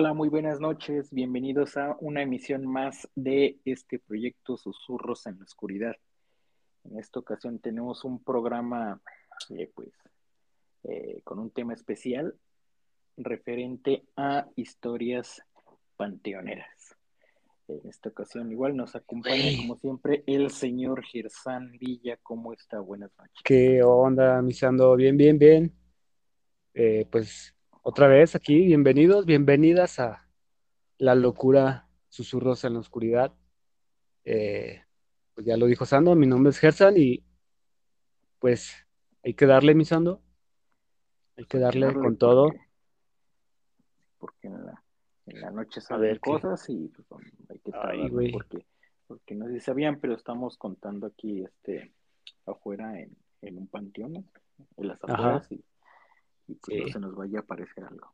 Hola, muy buenas noches. Bienvenidos a una emisión más de este proyecto Susurros en la Oscuridad. En esta ocasión tenemos un programa, eh, pues, eh, con un tema especial referente a historias panteoneras. En esta ocasión igual nos acompaña, como siempre, el señor Gersán Villa. ¿Cómo está? Buenas noches. ¿Qué onda, misando? Bien, bien, bien. Eh, pues otra vez aquí, bienvenidos, bienvenidas a La Locura, Susurros en la Oscuridad. Eh, pues ya lo dijo Sando, mi nombre es Gersan y pues hay que darle, mi Sando. Hay que darle con todo. Porque en la, en la noche salen cosas y pues, hay que estar porque, porque no sé si sabían, pero estamos contando aquí este afuera en, en un panteón, en las afueras y y pues no se nos vaya a aparecer algo.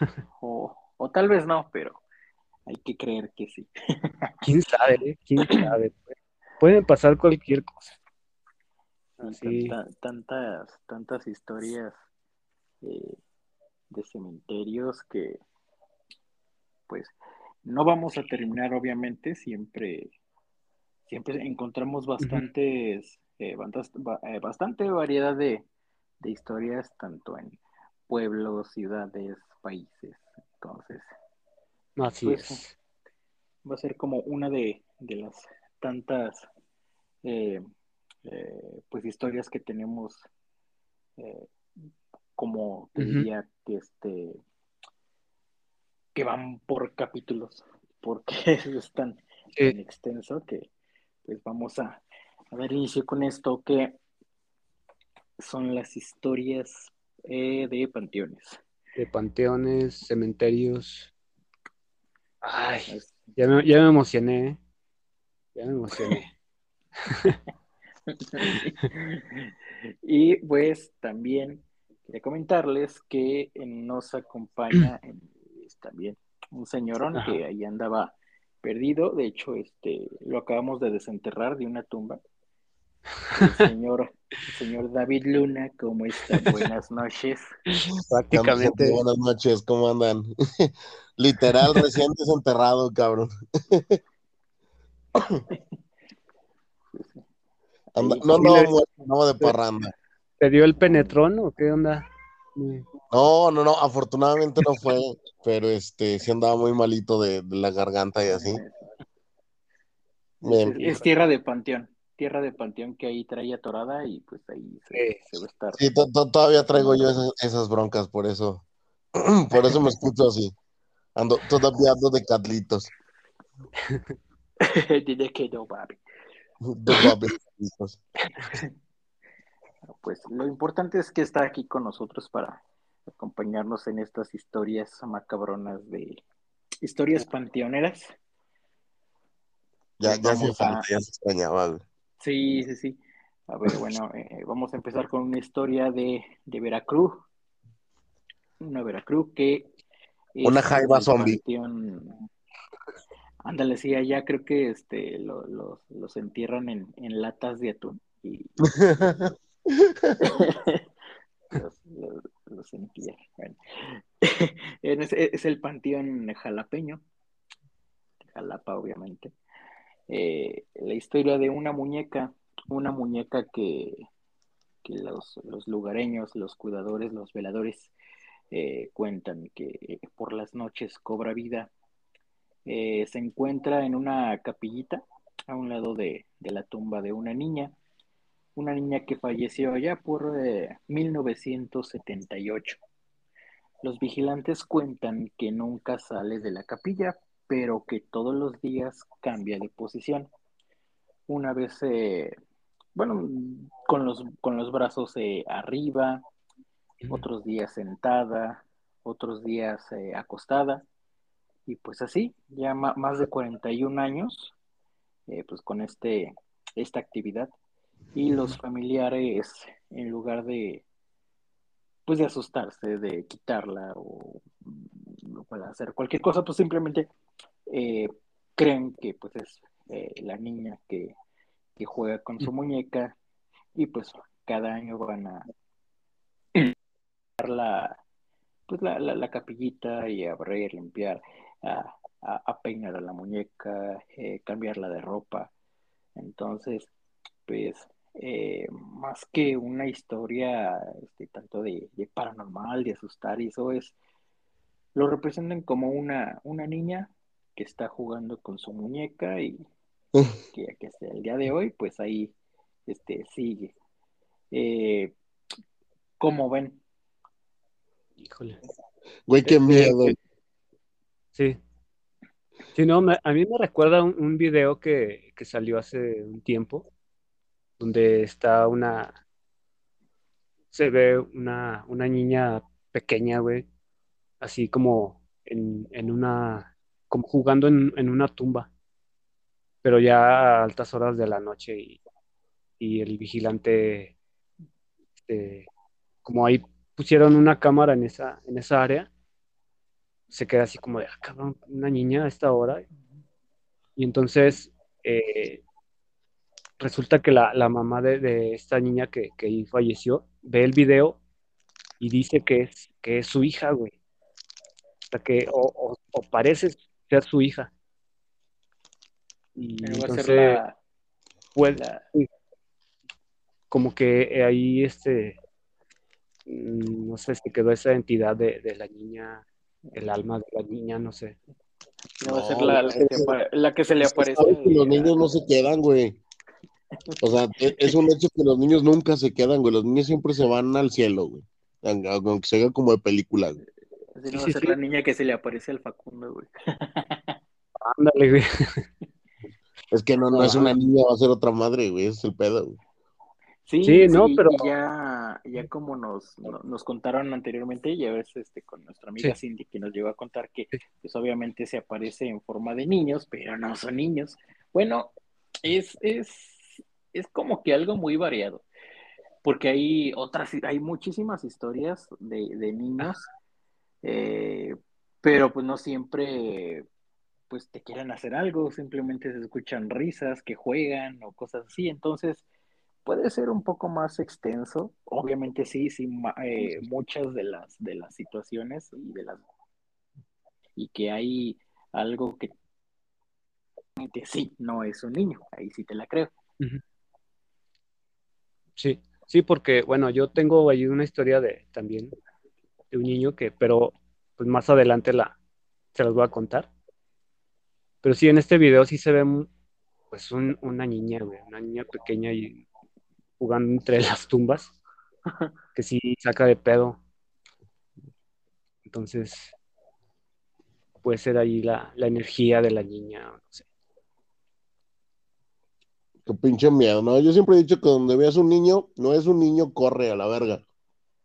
O, tal vez no, pero hay que creer que sí. ¿Quién sabe? Eh? ¿Quién sabe? Puede pasar cualquier cosa. tantas, tantas historias eh, de cementerios que pues no vamos a terminar obviamente siempre siempre encontramos bastantes eh, bastante variedad de, de historias tanto en pueblos, ciudades, países. Entonces, Así pues, es. va a ser como una de, las tantas eh, eh, pues historias que tenemos eh, como te diría que este que van por capítulos porque es tan, extenso que pues vamos a, a dar inicio con esto que son las historias eh, de panteones. De panteones, cementerios. Ay, ya me, ya me emocioné. ¿eh? Ya me emocioné. y pues también quería comentarles que nos acompaña también un señorón que ahí andaba perdido. De hecho, este lo acabamos de desenterrar de una tumba. El señor, señor David Luna, ¿cómo está? Buenas noches. Prácticamente. Buenas noches, ¿cómo andan? Literal, recién desenterrado, cabrón. no, no, no, de parranda. ¿Te dio el penetrón o qué onda? No, no, no, afortunadamente no fue, pero este sí andaba muy malito de, la garganta y así. es tierra de panteón tierra de panteón que ahí traía torada y pues ahí se, va a estar. Sí, todavía traigo yo esas, broncas, por eso, por eso me escucho así. Ando, todavía ando de Carlitos. Dile que no, papi. pues lo importante es que está aquí con nosotros para acompañarnos en estas historias macabronas de historias panteoneras. Ya, ya se falta, ya se extrañaba. Sí, sí, sí. A ver, bueno, eh, vamos a empezar con una historia de, de Veracruz. Una Veracruz que... Una jaiba zombie. Ándale, sí, allá creo que este, lo, los entierran en, en, latas de atún. Y... los, entierran. Bueno. es, es, el panteón jalapeño. Jalapa, obviamente. Eh, la historia de una muñeca, una muñeca que, los, lugareños, los cuidadores, los veladores eh, cuentan que por las noches cobra vida. Eh, se encuentra en una capillita a un lado de, la tumba de una niña, una niña que falleció allá por 1978. Los vigilantes cuentan que nunca sale de la capilla pero que todos los días cambia de posición. Una vez, eh, bueno, con los, con los brazos eh, arriba, otros días sentada, otros días eh, acostada, y pues así, ya más de 41 años, pues con este, esta actividad, y los familiares, en lugar de, pues de asustarse, de quitarla o, para hacer cualquier cosa, pues simplemente eh, creen que pues es eh, la niña que, juega con su muñeca y pues cada año van a la pues la, la, capillita y a barrer, limpiar, a, a, peinar a la muñeca, eh, cambiarla de ropa. Entonces, pues eh, más que una historia este, tanto de, paranormal, de asustar, y eso es, lo representan como una, una niña que está jugando con su muñeca y que, que hasta el día de hoy, pues ahí este, sigue. Eh, ¿Cómo ven? Híjole. Güey, qué miedo. Sí. Sí, no, a mí me recuerda un, un video que, que, salió hace un tiempo donde está una, se ve una, una niña pequeña, güey, así como en, en una, como jugando en, en, una tumba, pero ya a altas horas de la noche y, y el vigilante, este, como ahí pusieron una cámara en esa, en esa área, se queda así como de, ah, cabrón, una niña a esta hora. Y entonces eh, resulta que la, mamá de, esta niña que, que falleció ve el video y dice que es, que es su hija, güey. O sea, que o, parece ser su hija. Y entonces, pues, como que ahí este, mm, no sé, se quedó esa entidad de, la niña, el alma de la niña, no sé. No, va a ser la, que, se le aparece. los niños no se quedan, güey. O sea, e, es un hecho que los niños nunca se quedan, güey. Los niños siempre se van al cielo, güey. Aunque se como de película, güey. Así no va a ser la niña que se le aparece al Facundo, güey. Ándale, güey. Es que no, no es una niña, va a ser otra madre, güey. Ese es el pedo, güey. Sí, sí, no, pero ya, ya como nos, nos contaron anteriormente, ya ves este, con nuestra amiga Cindy que nos llegó a contar que pues obviamente se aparece en forma de niños, pero no son niños. Bueno, es, es es como que algo muy variado, porque hay otras, hay muchísimas historias de, niños, eh, pero pues no siempre pues te quieren hacer algo, simplemente se escuchan risas, que juegan o cosas así, entonces puede ser un poco más extenso, obviamente sí, sí, eh, muchas de las, de las situaciones y de las y que hay algo que sí, no es un niño, ahí sí te la creo. Sí, sí, porque bueno, yo tengo ahí una historia de también de un niño que, pero pues más adelante la se las voy a contar. Pero sí, en este video sí se ve pues una niña, güey, una niña pequeña y jugando entre las tumbas, que sí saca de pedo. Entonces, puede ser ahí la, la energía de la niña, no sé. Qué pinche miedo, ¿no? Yo siempre he dicho que donde veas un niño, no es un niño, corre a la verga.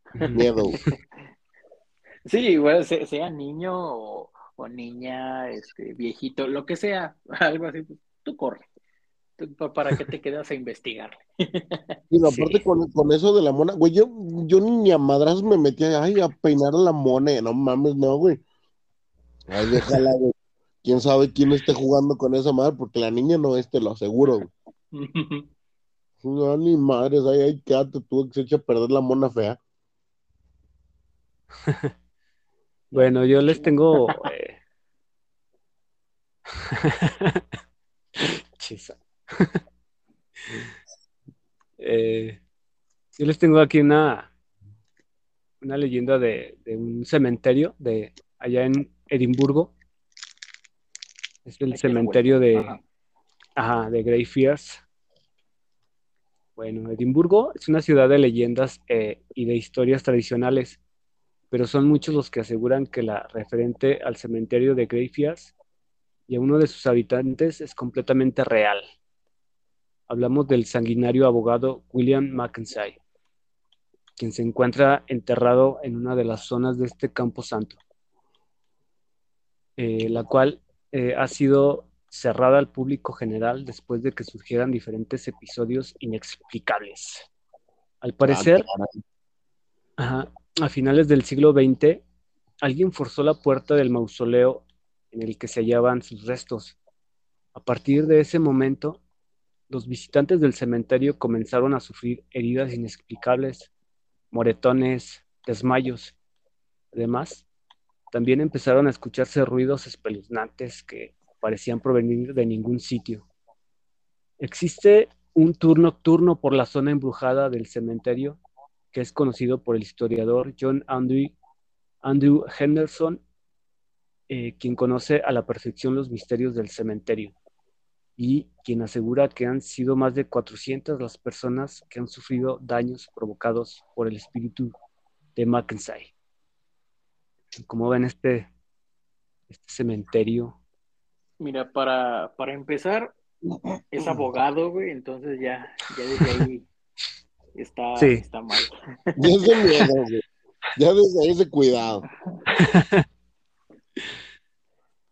Miedo. Sí, igual sea, niño o, niña, este, viejito, lo que sea, algo así, pues, tú corre. ¿Para qué te quedas a investigar? Y aparte con, eso de la mona, güey, yo, yo ni a madras me metía ay, a peinar la mona, no mames, no, güey. Ay, déjala, güey. Quién sabe quién esté jugando con esa madre, porque la niña no es, te lo aseguro, güey. No, ni madres, ahí, ahí quédate tú que se echa a perder la mona fea. Bueno, yo les tengo. Eh... Chisa. Eh, yo les tengo aquí una, una leyenda de, un cementerio de allá en Edimburgo. Es el cementerio de, Ajá, de Greyfriars. Bueno, Edimburgo es una ciudad de leyendas eh, y de historias tradicionales, pero son muchos los que aseguran que la referente al cementerio de Greyfriars y a uno de sus habitantes es completamente real. Hablamos del sanguinario abogado William Mackenzie, quien se encuentra enterrado en una de las zonas de este campo santo, eh, la cual eh, ha sido cerrada al público general después de que surgieran diferentes episodios inexplicables. Al parecer, a finales del siglo XX, alguien forzó la puerta del mausoleo en el que se hallaban sus restos. A partir de ese momento, los visitantes del cementerio comenzaron a sufrir heridas inexplicables, moretones, desmayos. Además, también empezaron a escucharse ruidos espeluznantes que parecían provenir de ningún sitio. Existe un tour nocturno por la zona embrujada del cementerio que es conocido por el historiador John Andrew, Henderson, eh, quien conoce a la perfección los misterios del cementerio y quien asegura que han sido más de 400 las personas que han sufrido daños provocados por el espíritu de Mackenzie. ¿Cómo ven este, este cementerio Mira, para, para empezar, es abogado, güey, entonces ya, ya ahí está, está mal. Ya es de miedo, güey. Ya desde ahí es de cuidado.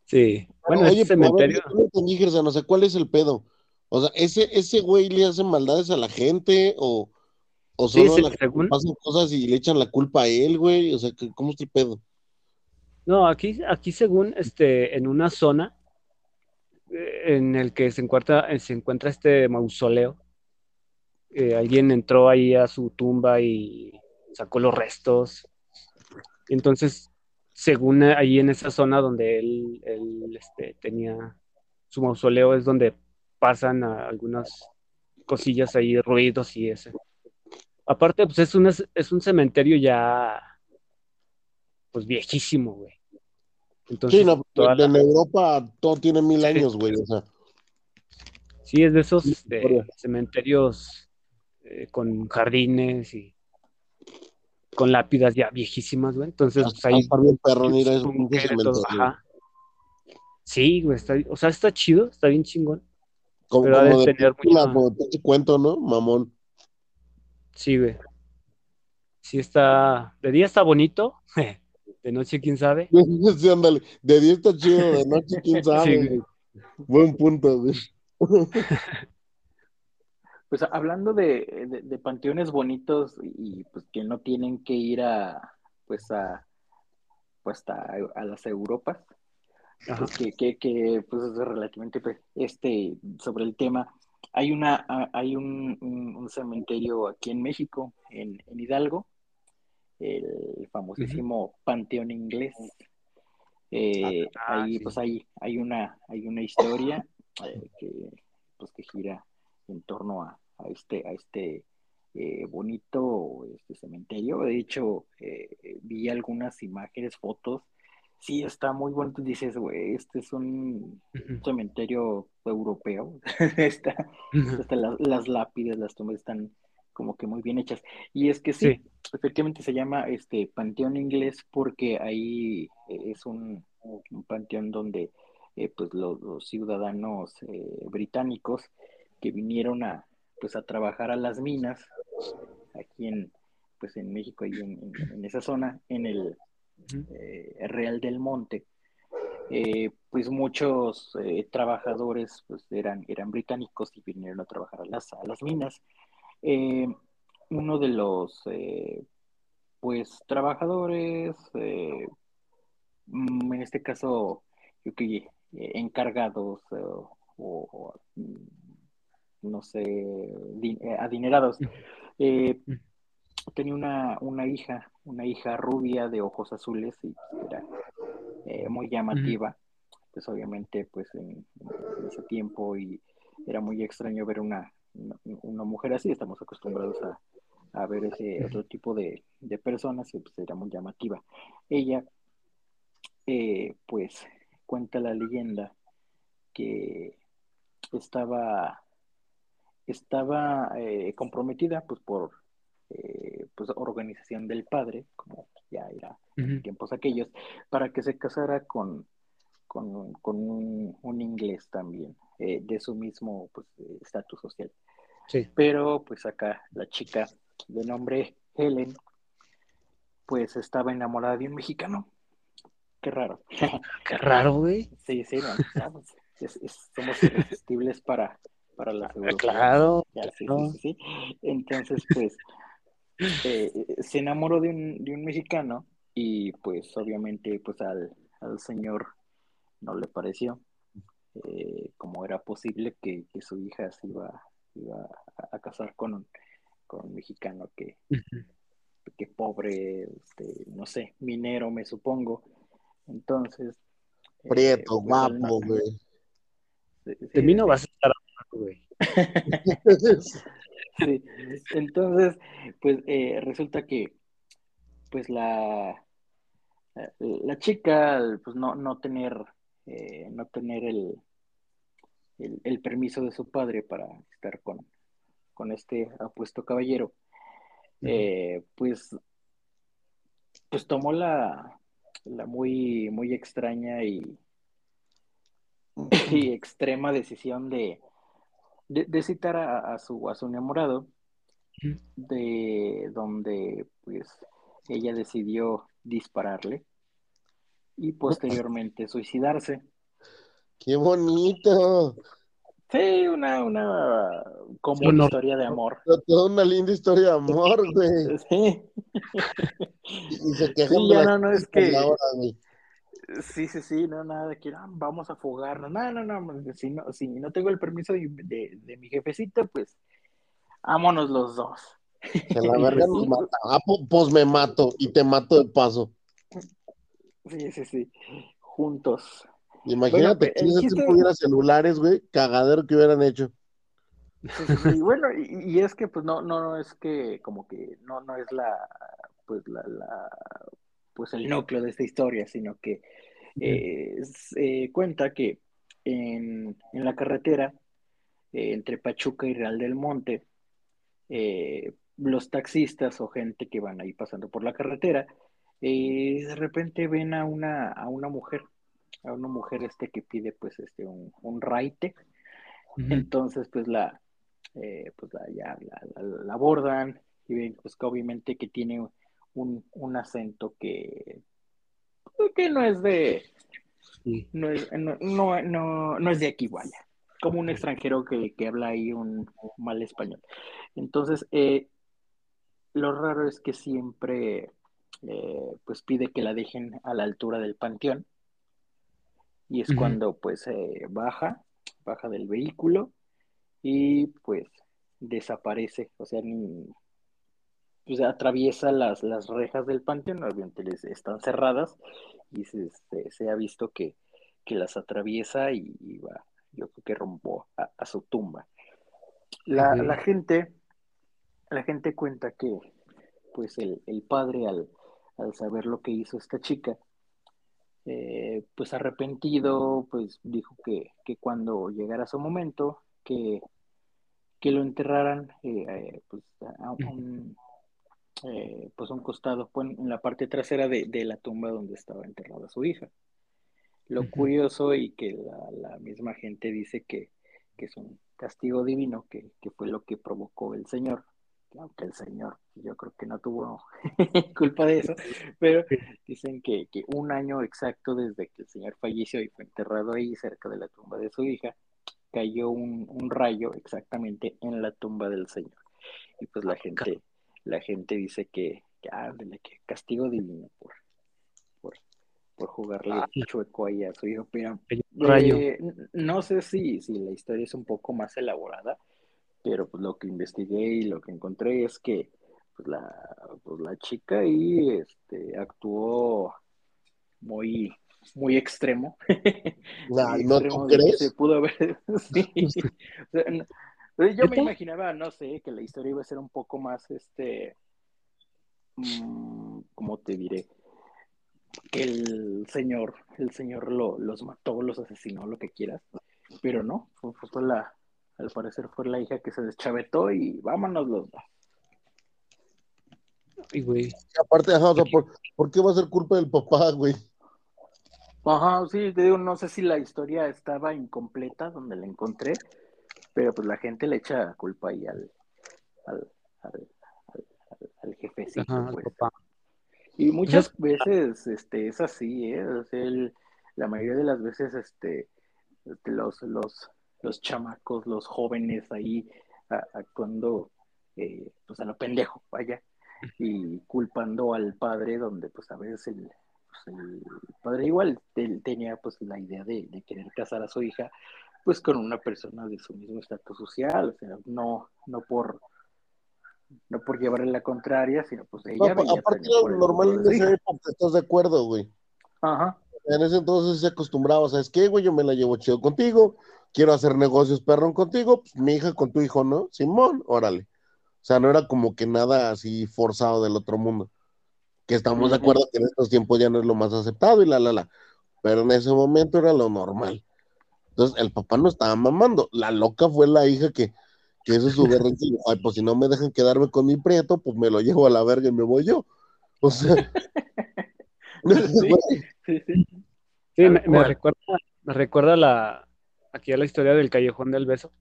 Sí. Bueno, oye, cementerio... no no sé cuál es el pedo. O sea, ¿ese, ese güey le hace maldades a la gente o, o solo sí, pasan cosas y le echan la culpa a él, güey? O sea, ¿cómo está el pedo? No, aquí, aquí según este, en una zona en el que se encuentra, se encuentra este mausoleo. Eh, alguien entró ahí a su tumba y sacó los restos. Entonces, según ahí en esa zona donde él, este, tenía su mausoleo, es donde pasan algunas cosillas ahí, ruidos y ese. Aparte, pues es un, es un cementerio ya, pues viejísimo, güey sí, no, en Europa todo tiene mil años, güey. O sea. Sí, es de esos cementerios eh, con jardines y con lápidas ya viejísimas, güey. Entonces, pues ahí. Sí, güey, está, o sea, está chido, está bien chingón. Como, pero como de tener mucho... te cuento, ¿no? Mamón. Sí, güey. Sí está, de día está bonito, De noche, quién sabe. Sí, ándale. De día está chido, de noche, quién sabe. Buen punto, güey. Pues hablando de, de, panteones bonitos y pues que no tienen que ir a pues a pues a, a las Europas, pues, que, que, que, pues es relativamente pues, este sobre el tema. Hay una hay un, un, cementerio aquí en México, en, en Hidalgo, el famosísimo Panteón Inglés. Eh, ah, ahí pues hay, hay una, hay una historia eh, que, pues, que gira en torno a, este, a este eh, bonito este cementerio. De hecho, vi algunas imágenes, fotos. Sí, está muy bonito. Dices, güey, este es un cementerio europeo. está, las lápidas, las tumbas están como que muy bien hechas. Y es que sí, efectivamente se llama este panteón inglés porque ahí eh, es un, panteón donde eh, pues los, ciudadanos eh, británicos que vinieron a pues a trabajar a las minas aquí en pues en México y en, esa zona en el Real del Monte. Pues muchos trabajadores pues eran eran británicos y vinieron a trabajar a las a las minas. Eh, uno de los eh, pues trabajadores, eh, mm, en este caso, yo que encargados o, mm, no sé, adinerados, tenía una, una hija, una hija rubia de ojos azules y era muy llamativa. Pues obviamente, pues en, ese tiempo y era muy extraño ver una, una, mujer así, estamos acostumbrados a, ver ese otro tipo de, personas y pues era muy llamativa. Ella, eh, pues, cuenta la leyenda que estaba, estaba eh, comprometida pues por eh, pues, organización del padre, como ya era en tiempos aquellos, para que se casara con, con, con un, un, inglés también, eh, de su mismo pues, estatus social. Sí. Pero pues acá la chica de nombre Helen, pues estaba enamorada de un mexicano. Qué raro. Qué raro, güey. Sí, sí, no, pues, somos irresistibles para, para las europeas. Claro, sí, Sí, sí, Entonces, pues, eh, se enamoró de un, de un mexicano y pues obviamente pues al, al señor no le pareció eh, como era posible que, que, su hija se iba, iba a, casar con un, con un mexicano que, que pobre, este, no sé, minero me supongo. Entonces... Eh, Prieto, pues, guapo, güey. De mí no vas a estar güey. sí. Entonces, pues eh, resulta que pues la la chica pues no, no tener eh, no tener el, el, permiso de su padre para estar con, con este apuesto caballero eh, pues pues tomó la, la muy muy extraña y, y extrema decisión de, de, citar a, a, su a su enamorado de donde pues ella decidió dispararle y posteriormente suicidarse. ¡Qué bonito! Sí, una, una como una historia de amor. Toda una linda historia de amor, güey. Sí. Y se sí, ya no, no, es que... Sí, sí, sí, no, nada de que ah, vamos a fugarnos. No, no, no, si no, si no tengo el permiso de, de, mi jefecita, pues vámonos los dos. Que la verga nos mata. Ah, pues me mato y te mato de paso. Sí, sí, sí. Juntos. Imagínate que si chiste... celulares, güey, cagadero que hubieran hecho. Y bueno, y, es que pues no, no, no es que como que no, no es la, pues la, la pues el núcleo de esta historia, sino que eh, se cuenta que en, en la carretera eh, entre Pachuca y Real del Monte, eh, los taxistas o gente que van ahí pasando por la carretera, de repente ven a una, a una mujer, a una mujer este que pide pues este un, un raite. Entonces pues la, eh, pues la, ya la, abordan y ven pues que obviamente que tiene un, un acento que, que no es de, no, es, no, no, no, es de aquí, vaya, como un extranjero que, que habla ahí un, mal español. Entonces, eh, lo raro es que siempre eh, pues pide que la dejen a la altura del panteón. Y es cuando pues eh, baja, baja del vehículo y pues desaparece, o sea, ni, pues, atraviesa las, las rejas del panteón, obviamente están cerradas y se, se, ha visto que, que, las atraviesa y, va, yo creo que rompo a, su tumba. La, la, gente, la gente cuenta que pues el, el padre al, al saber lo que hizo esta chica, eh, pues arrepentido, pues dijo que, que, cuando llegara su momento, que, que lo enterraran eh, eh, pues, a un, pues un costado, en la parte trasera de, de, la tumba donde estaba enterrada su hija. Lo curioso y que la, la, misma gente dice que, que es un castigo divino, que, que fue lo que provocó el Señor, aunque el señor yo creo que no tuvo culpa de eso, pero dicen que, que, un año exacto desde que el señor falleció y fue enterrado ahí cerca de la tumba de su hija, cayó un, un rayo exactamente en la tumba del señor. Y pues la gente, la gente dice que, que, que castigo divino por, por, por jugarle ah. chueco ahí a su hijo, pero eh, no sé si, si la historia es un poco más elaborada, pero pues lo que investigué y lo que encontré es que pues la, pues, la chica ahí este, actuó muy, muy extremo. ¿No tú crees? Se pudo yo me imaginaba, no sé, que la historia iba a ser un poco más, este, mmm, ¿cómo te diré? Que el señor, el señor lo, los mató, los asesinó, lo que quieras, pero no, fue la, al parecer fue la hija que se deschavetó y vámonos los dos. Y güey. aparte, ¿por, qué va a ser culpa del papá, güey? Ajá, sí, te digo, no sé si la historia estaba incompleta donde la encontré, pero pues la gente le echa culpa ahí al, al, al, al, al jefecito, Ajá, pues. Y muchas veces este, es así, ¿eh? O sea, el- la mayoría de las veces este, este, los, los, los chamacos, los jóvenes ahí a- actuando eh, pues a lo pendejo, vaya, y culpando al padre donde pues a veces el, pues, el padre igual te- tenía pues la idea de, de querer casar a su hija pues con una persona de su mismo estatus social, o sea, no, no por no por llevarle la contraria, sino pues No, ella veía aparte el normal en esa época, ¿estás de acuerdo, güey? Ajá. En ese entonces se acostumbraba, ¿sabes qué, güey? Yo me la llevo chido contigo, quiero hacer negocios perrón contigo, pues mi hija con tu hijo, ¿no? Simón, órale. O sea, no era como que nada así forzado del otro mundo. Que estamos de acuerdo que en estos tiempos ya no es lo más aceptado y la, la, la. Pero en ese momento era lo normal. Entonces, el papá no estaba mamando. La loca fue la hija que, que eso es su berrinche. y dijo, Ay, pues si no me dejan quedarme con mi prieto, pues me lo llevo a la verga y me voy yo. O sea, Sí, sí, sí. Me, recuerda, me recuerda la, aquí a la historia del Callejón del Beso.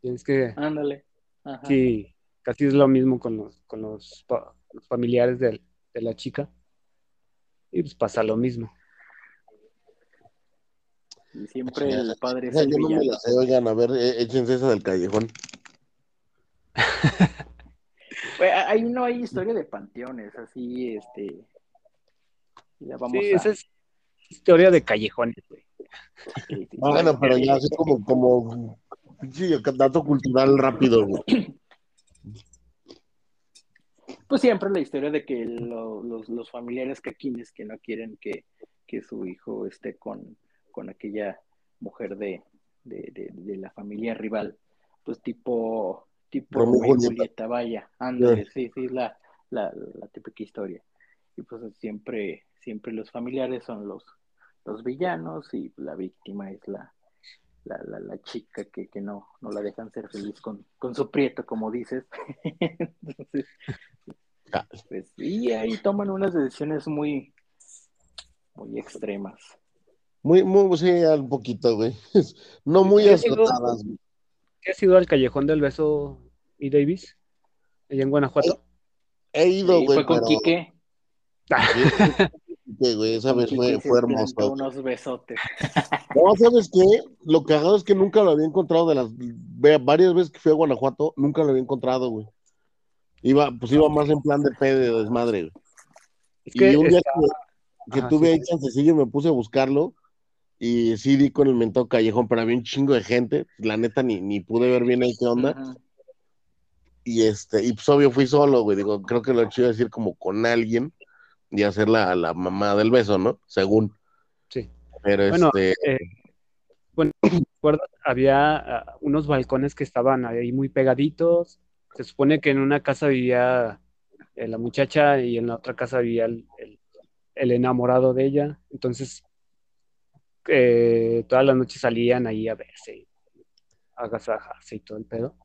Tienes que, Ándale. Ajá. sí, casi es lo mismo con los, con los, familiares del- de la chica. Y pues pasa lo mismo. Siempre el padre es el yo no me villano. la sé, oigan, a ver, é- échense esa del callejón. Ahí no hay historia de panteones, así, este. Ya vamos Sí, a. esa es historia de callejones, güey. sí, sí, Bueno, sí. pero ya así como, como, sí, dato cultural rápido, güey. Pues siempre la historia de que lo- los, los familiares caquines que no quieren que, que su hijo esté con, con aquella mujer de, de, de- de la familia rival, pues tipo, tipo y y Julieta. Vaya, ándale, sí, sí, es la, la, la típica historia. Y pues siempre, siempre los familiares son los, los villanos y la víctima es la, la, la, la chica que, que no, no la dejan ser feliz con, con su prieto, como dices. Entonces, Ah. pues, y ahí toman unas decisiones muy, muy extremas. Muy, muy, sí, un poquito, güey. No muy acertadas, güey. ¿Qué has ido al Callejón del Beso y Davis? Allá en Guanajuato. He ido, Sí, güey, fue con pero... Quique. Sí, güey, esa con vez fue, fue hermoso. unos besotes. No, ¿sabes qué? Lo cagado es que nunca lo había encontrado de las varias veces que fui a Guanajuato, nunca lo había encontrado, güey. Iba, pues iba más en plan de pedo de desmadre, güey. Es que y un día está- que, que Ajá, tuve sí, ahí chancecillo me puse a buscarlo y sí di con el mentado callejón, pero había un chingo de gente, la neta ni, ni pude ver bien ahí qué onda. Y este, y pues obvio fui solo, güey. Digo, creo que lo chido es ir como con alguien y hacer la, la mamá del beso, ¿no? Según. Sí. Pero Bueno, este, eh, bueno, ¿recuerdas? Había ah, unos balcones que estaban ahí muy pegaditos. Se supone que en una casa vivía eh, la muchacha y en la otra casa vivía el, el- el enamorado de ella. Entonces, eh, todas las noches salían ahí a verse, a agasajarse y todo el pedo,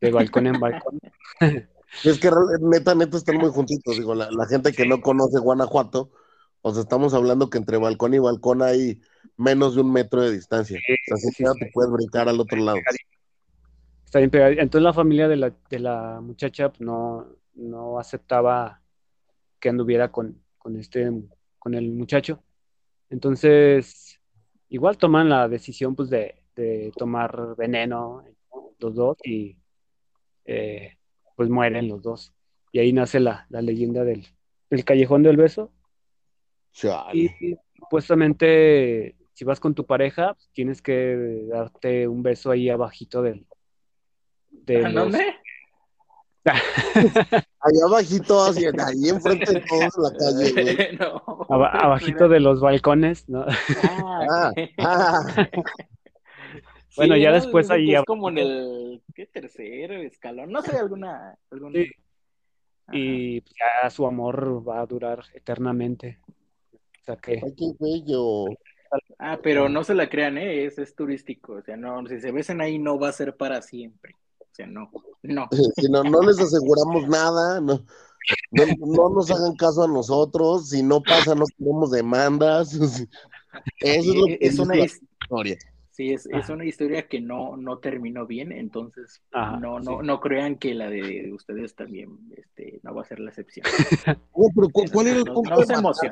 de balcón en balcón. es que neta, neta están muy juntitos. Digo, la, la gente que no conoce Guanajuato, o sea, estamos hablando que entre balcón y balcón hay menos de un metro de distancia. O sea, sí, pedo sí. te puedes brincar al otro lado. Está bien pegado. Entonces la familia de la, de la muchacha pues, no, no aceptaba que anduviera con, con este, con el muchacho. Entonces, igual toman la decisión pues de, de tomar veneno los dos y eh, pues mueren los dos. Y ahí nace la, la leyenda del, del Callejón del Beso. Chale. Y supuestamente, si vas con tu pareja, pues, tienes que darte un beso ahí abajito del, de ¿A los- dónde? Allá abajito, así, ahí enfrente de todos en la calle, güey. no. aba- abajito de los balcones, ¿no? Ah, Ah, ah, Bueno, ya ¿no? después ahí Es como en el ¿qué tercer escalón, no sé, alguna. alguna... Sí. Y pues, ya su amor va a durar eternamente. O sea que ay, qué bello. Ah, pero no se la crean, ¿eh? Es, es turístico. O sea, no, si se besan ahí no va a ser para siempre. O sea, no, no. Si no, no les aseguramos nada, no, No, no nos hagan caso a nosotros, si no pasa no queremos demandas. Eso es lo que es una historia. Sí, es, es una historia que no, no terminó bien, entonces Ajá, no, no, sí. no crean que la de ustedes también este, no va a ser la excepción. Güey, pero ¿cu- ¿cuál era el No- se?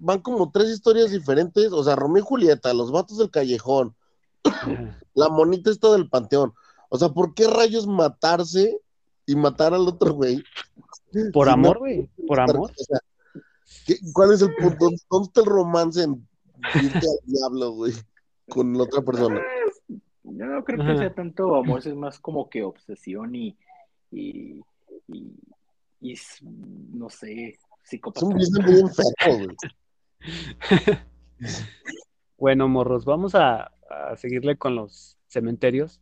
Van como tres historias diferentes, o sea, Romeo y Julieta, los vatos del callejón, la monita esta del panteón. O sea, ¿por qué rayos matarse y matar al otro güey? Por Si amor, güey, por amor. O sea, ¿qué- ¿cuál es el punto? ¿Dónde está el romance en irte al diablo, güey? Con la otra persona. Yo no creo que sea tanto amor, es más como que obsesión y, y, y, no sé, Es psicópata. un muy enfermo, güey. Bueno, morros, vamos a, a seguirle con los cementerios.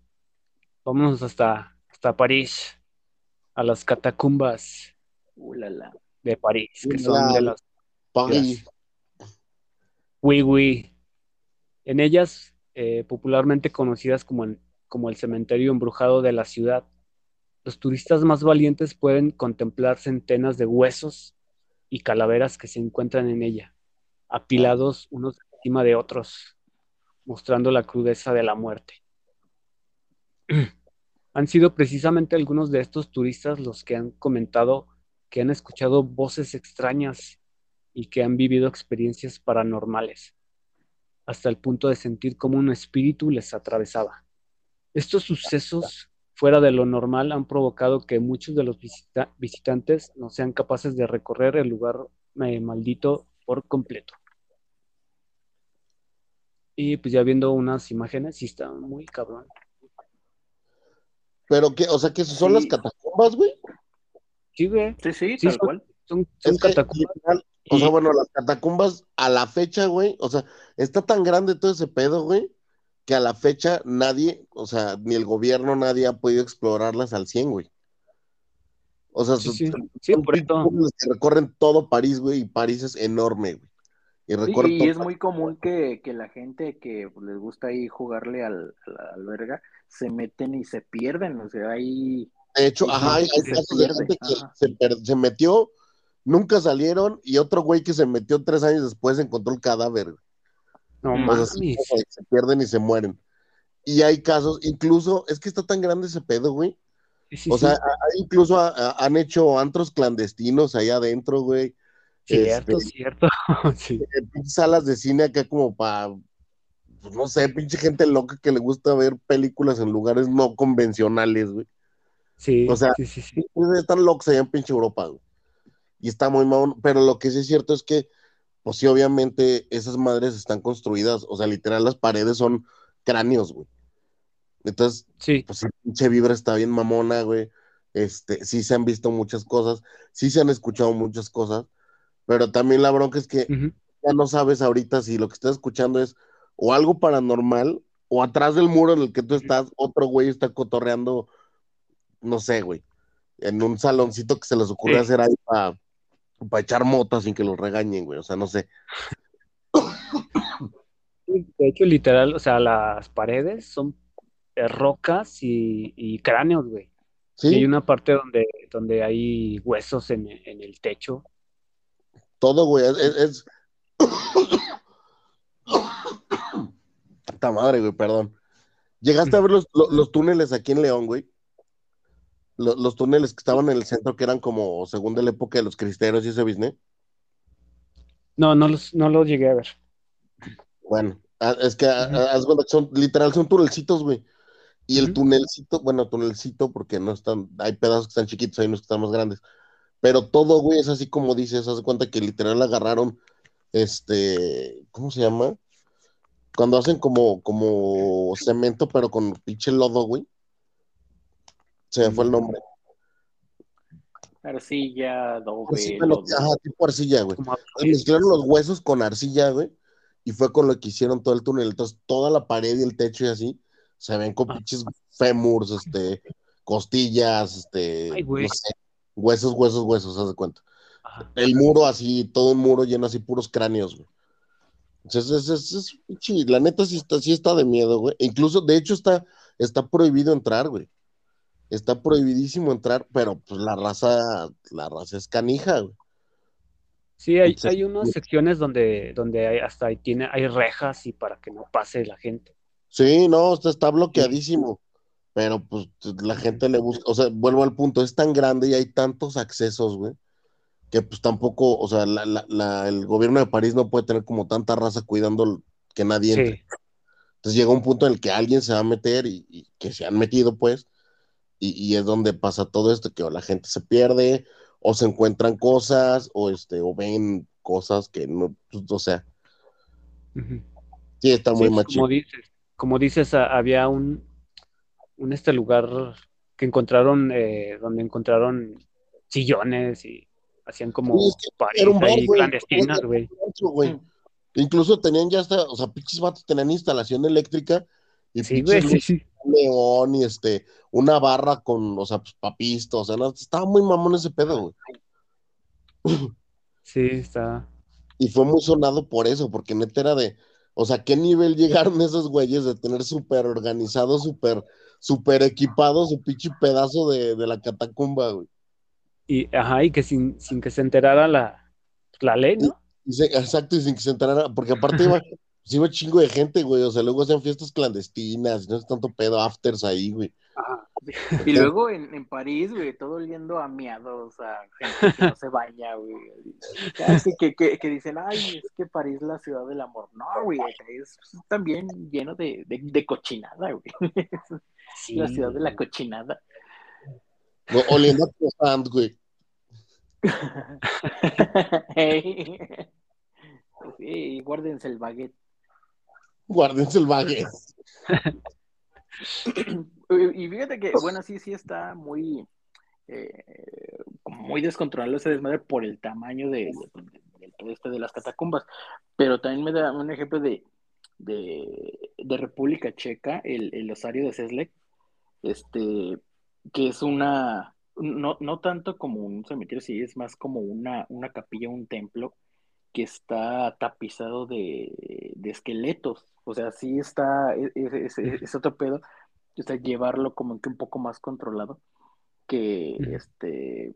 Vámonos hasta, hasta París, a las catacumbas de París, que son de las París. Oui, oui. En ellas, eh, popularmente conocidas como el, como el cementerio embrujado de la ciudad, los turistas más valientes pueden contemplar centenas de huesos y calaveras que se encuentran en ella, apilados unos encima de otros, mostrando la crudeza de la muerte. Han sido precisamente algunos de estos turistas los que han comentado que han escuchado voces extrañas y que han vivido experiencias paranormales, hasta el punto de sentir como un espíritu les atravesaba. Estos sucesos fuera de lo normal han provocado que muchos de los visita- visitantes no sean capaces de recorrer el lugar eh, maldito por completo. Y pues ya viendo unas imágenes, sí está muy cabrón. Pero que, o sea, que son las catacumbas, güey. Sí, güey, Sí, sí, Sí, tal son- cual. son, son que, catacumbas. o sea, bueno, las catacumbas a la fecha, güey, o sea, está tan grande todo ese pedo, güey, que a la fecha nadie, o sea, ni el gobierno, nadie ha podido explorarlas al 100, güey. O sea, Sí, son- sí, por eso. que recorren todo París, güey, y París es enorme, güey. Y Sí, y es muy común que, que la gente que pues, les gusta ahí jugarle al, a la alberga se meten y se pierden, o sea, ahí De hecho, ajá, hay, gente que se casos de pierde, gente que ajá. se, per- se metió, nunca salieron, y otro güey que se metió tres años después encontró el cadáver. No mames. se pierden y se mueren. Y hay casos, incluso, es que está tan grande ese pedo, güey. Sí, sí, O sea, incluso a- a- han hecho antros clandestinos allá adentro, güey. cierto, este- cierto. Sí. Eh, salas de cine acá como para, pues no sé, pinche gente loca que le gusta ver películas en lugares no convencionales, güey. Sí, O sea, sí, sí, sí. Están locos allá en pinche Europa, güey. Y está muy mamón. Pero lo que sí es cierto es que, pues sí, obviamente esas madres están construidas, o sea, literal las paredes son cráneos, güey. Entonces, Sí, pues sí, pinche vibra está bien mamona, güey. Este, sí se han visto muchas cosas, sí se han escuchado muchas cosas, pero también la bronca es que ya no sabes ahorita si lo que estás escuchando es o algo paranormal o atrás del muro en el que tú estás, otro güey está cotorreando, no sé, güey, en un saloncito que se les ocurre Sí. hacer ahí para echar motas sin que los regañen, güey, o sea, no sé. Sí, De hecho, literal, o sea, las paredes son eh, rocas y, y cráneos, güey. Y hay Sí, una parte donde, donde hay huesos en, en el techo. todo, güey, es- Puta madre, güey, perdón. ¿Llegaste a ver los, lo- los túneles aquí en León, güey? Lo- Los, túneles que estaban en el centro que eran como según de la época de los cristeros y ese business. No, no los, no los llegué a ver. Bueno, es que Ujú. haz cuenta que son, literal, son tunelcitos, güey. Y el tunelcito, bueno, tunelcito, porque no están, hay pedazos que están chiquitos, hay unos que están más grandes. Pero todo, güey, es así como dices, haz cuenta que literal agarraron, este, ¿cómo se llama? Cuando hacen como, como cemento, pero con pinche lodo, güey. Se me fue el nombre. Arcilla, adobe, Arcilla, lo- ajá, tipo arcilla, güey. Como- Mezclaron los huesos con arcilla, güey, y fue con lo que hicieron todo el túnel. Entonces, toda la pared y el techo y así se ven con Ah. pinches fémurs, este, costillas, este, Ay, güey. no sé, huesos, huesos, huesos, haz de cuenta. Ajá. El muro así, todo un muro lleno así, puros cráneos, güey. Es, es, es, la neta sí está, sí está de miedo, güey. Incluso, de hecho, está, está prohibido entrar, güey. está prohibidísimo entrar, pero pues la raza, la raza es canija, güey. Sí, hay, Entonces, hay unas secciones donde, donde hay, hasta ahí tiene, hay rejas y para que no pase la gente. Sí, no, está, está bloqueadísimo. Pero pues la gente le busca, o sea, vuelvo al punto, es tan grande y hay tantos accesos, güey, que pues tampoco, o sea, la- la- la- el gobierno de París no puede tener como tanta raza cuidando que nadie entre. Sí, Entonces llega un punto en el que alguien se va a meter y, y que se han metido, pues, y, y es donde pasa todo esto, que o la gente se pierde, o se encuentran cosas, o este, o ven cosas que no, pues, o sea, sí está muy machín. como dices, como dices, a- había un, un este lugar que encontraron, eh, donde encontraron sillones y hacían como Sí, es que parties era un bar, ahí güey. clandestinas, güey. Güey. Incluso tenían ya hasta, o sea, pinches vatos tenían instalación eléctrica y Sí, güey, sí, sí. león y este, una barra con, o sea, pues papisto, o sea, no, estaba muy mamón ese pedo, güey. Sí, está. Y fue muy sonado por eso, porque neta era de, o sea, ¿qué nivel llegaron esos güeyes de tener súper organizado, súper, súper equipado su pinche pedazo de, de la catacumba, güey? Y, ajá, y que sin, sin que se enterara la, la ley, ¿no? Exacto, y sin que se enterara, porque aparte iba, pues iba chingo de gente, güey, o sea, luego hacían fiestas clandestinas, no es tanto pedo, afters ahí, güey. Ajá. Y luego en, en París, güey, todo oliendo a miados, a gente que no se baña, güey. Así que, que, que dicen, ay, es que París es la ciudad del amor. No, güey, es también lleno de, de, de cochinada, güey. Sí, la ciudad de la cochinada. No, oliendo a croissant, güey. Hey. Sí, guárdense el baguette. Guárdense el baguette. Y fíjate que, bueno, sí, sí está muy, eh, muy descontrolado ese desmadre por el tamaño de, de- este de las catacumbas. Pero también me da un ejemplo de, de, de República Checa, el, el osario de Seslek, este, que es una, no, no tanto como un cementerio, sí, es más como una, una capilla, un templo que está tapizado de, de esqueletos. O sea, sí está, es, es- es- es otro pedo, o sea, llevarlo como que un poco más controlado, que este,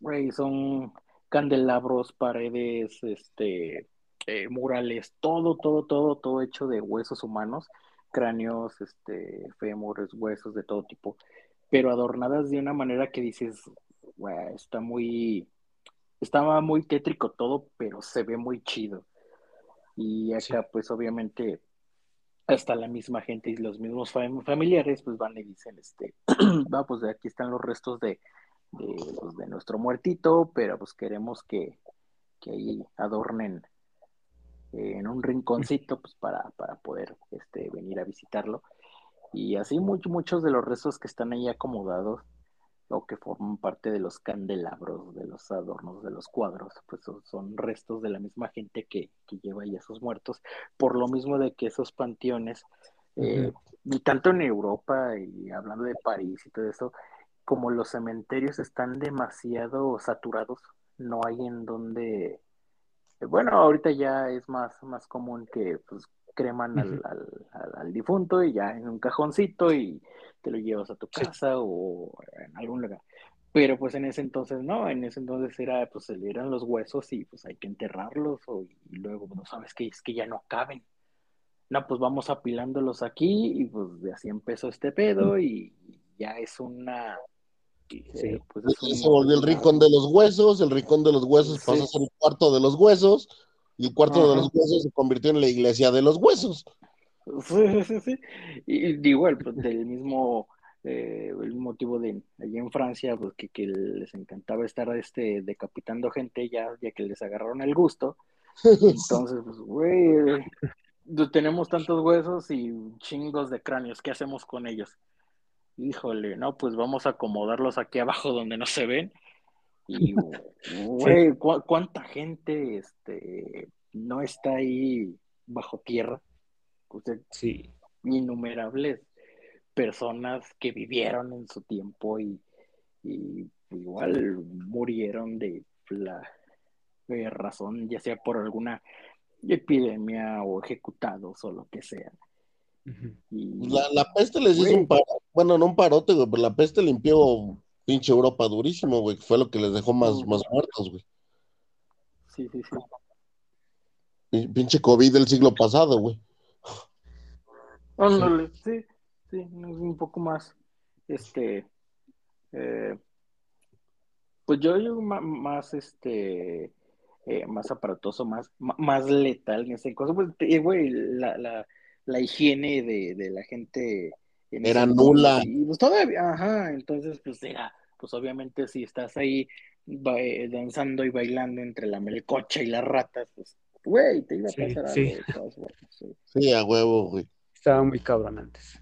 güey, son candelabros, paredes, este, eh, murales, todo, todo, todo, todo hecho de huesos humanos, cráneos, este, fémures, huesos de todo tipo, pero adornadas de una manera que dices, está muy, estaba muy tétrico todo, pero se ve muy chido. Y acá, pues obviamente, hasta la misma gente y los mismos fam- familiares, pues van y dicen, este, va, pues aquí están los restos de, de, pues, de nuestro muertito, pero pues queremos que, que ahí adornen eh, en un rinconcito, pues para, para poder este, venir a visitarlo. Y así muchos muchos de los restos que están ahí acomodados o que forman parte de los candelabros, de los adornos, de los cuadros, pues son, son restos de la misma gente que, que lleva ahí a sus muertos, por lo mismo de que esos panteones, eh, y tanto en Europa y hablando de París y todo eso, como los cementerios están demasiado saturados, no hay en donde, bueno, ahorita ya es más, más común que pues creman al, al, al, al difunto y ya en un cajoncito y te lo llevas a tu Sí. casa o en algún lugar. Pero pues en ese entonces no, en ese entonces era, pues se le eran los huesos y pues hay que enterrarlos o, y luego, no sabes que es que ya no caben. No, pues vamos apilándolos aquí y pues de así empezó este pedo y ya es una... eh, Sí. pues es se volvió el rincón de los huesos, el rincón de los huesos Sí. pasó a ser el cuarto de los huesos, y el cuarto de los huesos se convirtió en la iglesia de los huesos. Sí, sí, sí. Y, digo, el, del mismo eh, el motivo de allí en Francia, pues que, que les encantaba estar este decapitando gente ya, ya que les agarraron el gusto. Entonces, pues, güey, pues, tenemos tantos huesos y chingos de cráneos, ¿qué hacemos con ellos? Híjole, no, pues vamos a acomodarlos aquí abajo donde no se ven. Y, güey, ¿cu- ¿cuánta gente este, no está ahí bajo tierra? O sea, Sí. innumerables personas que vivieron en su tiempo y, y igual murieron de la eh, razón, ya sea por alguna epidemia o ejecutados o lo que sea. La, la, peste les hizo un paro, bueno, no un parote, güey, pero la peste limpió pinche Europa durísimo, güey, que fue lo que les dejó más, más muertos, güey. Sí, sí, sí. Pinche COVID del siglo pasado, güey. Ándale, sí, sí, un poco más, este, eh, pues yo, yo más, este, eh, más aparatoso, más, más letal en ese caso, pues, güey, la, la, la higiene de, de la gente era nula. Y pues todavía, ajá, entonces pues era, pues obviamente si estás ahí eh, danzando y bailando entre la melcocha y las ratas, pues, güey, te iba a pasar sí, algo. Sí. sí. a huevo, güey. Estaba muy cabrón antes.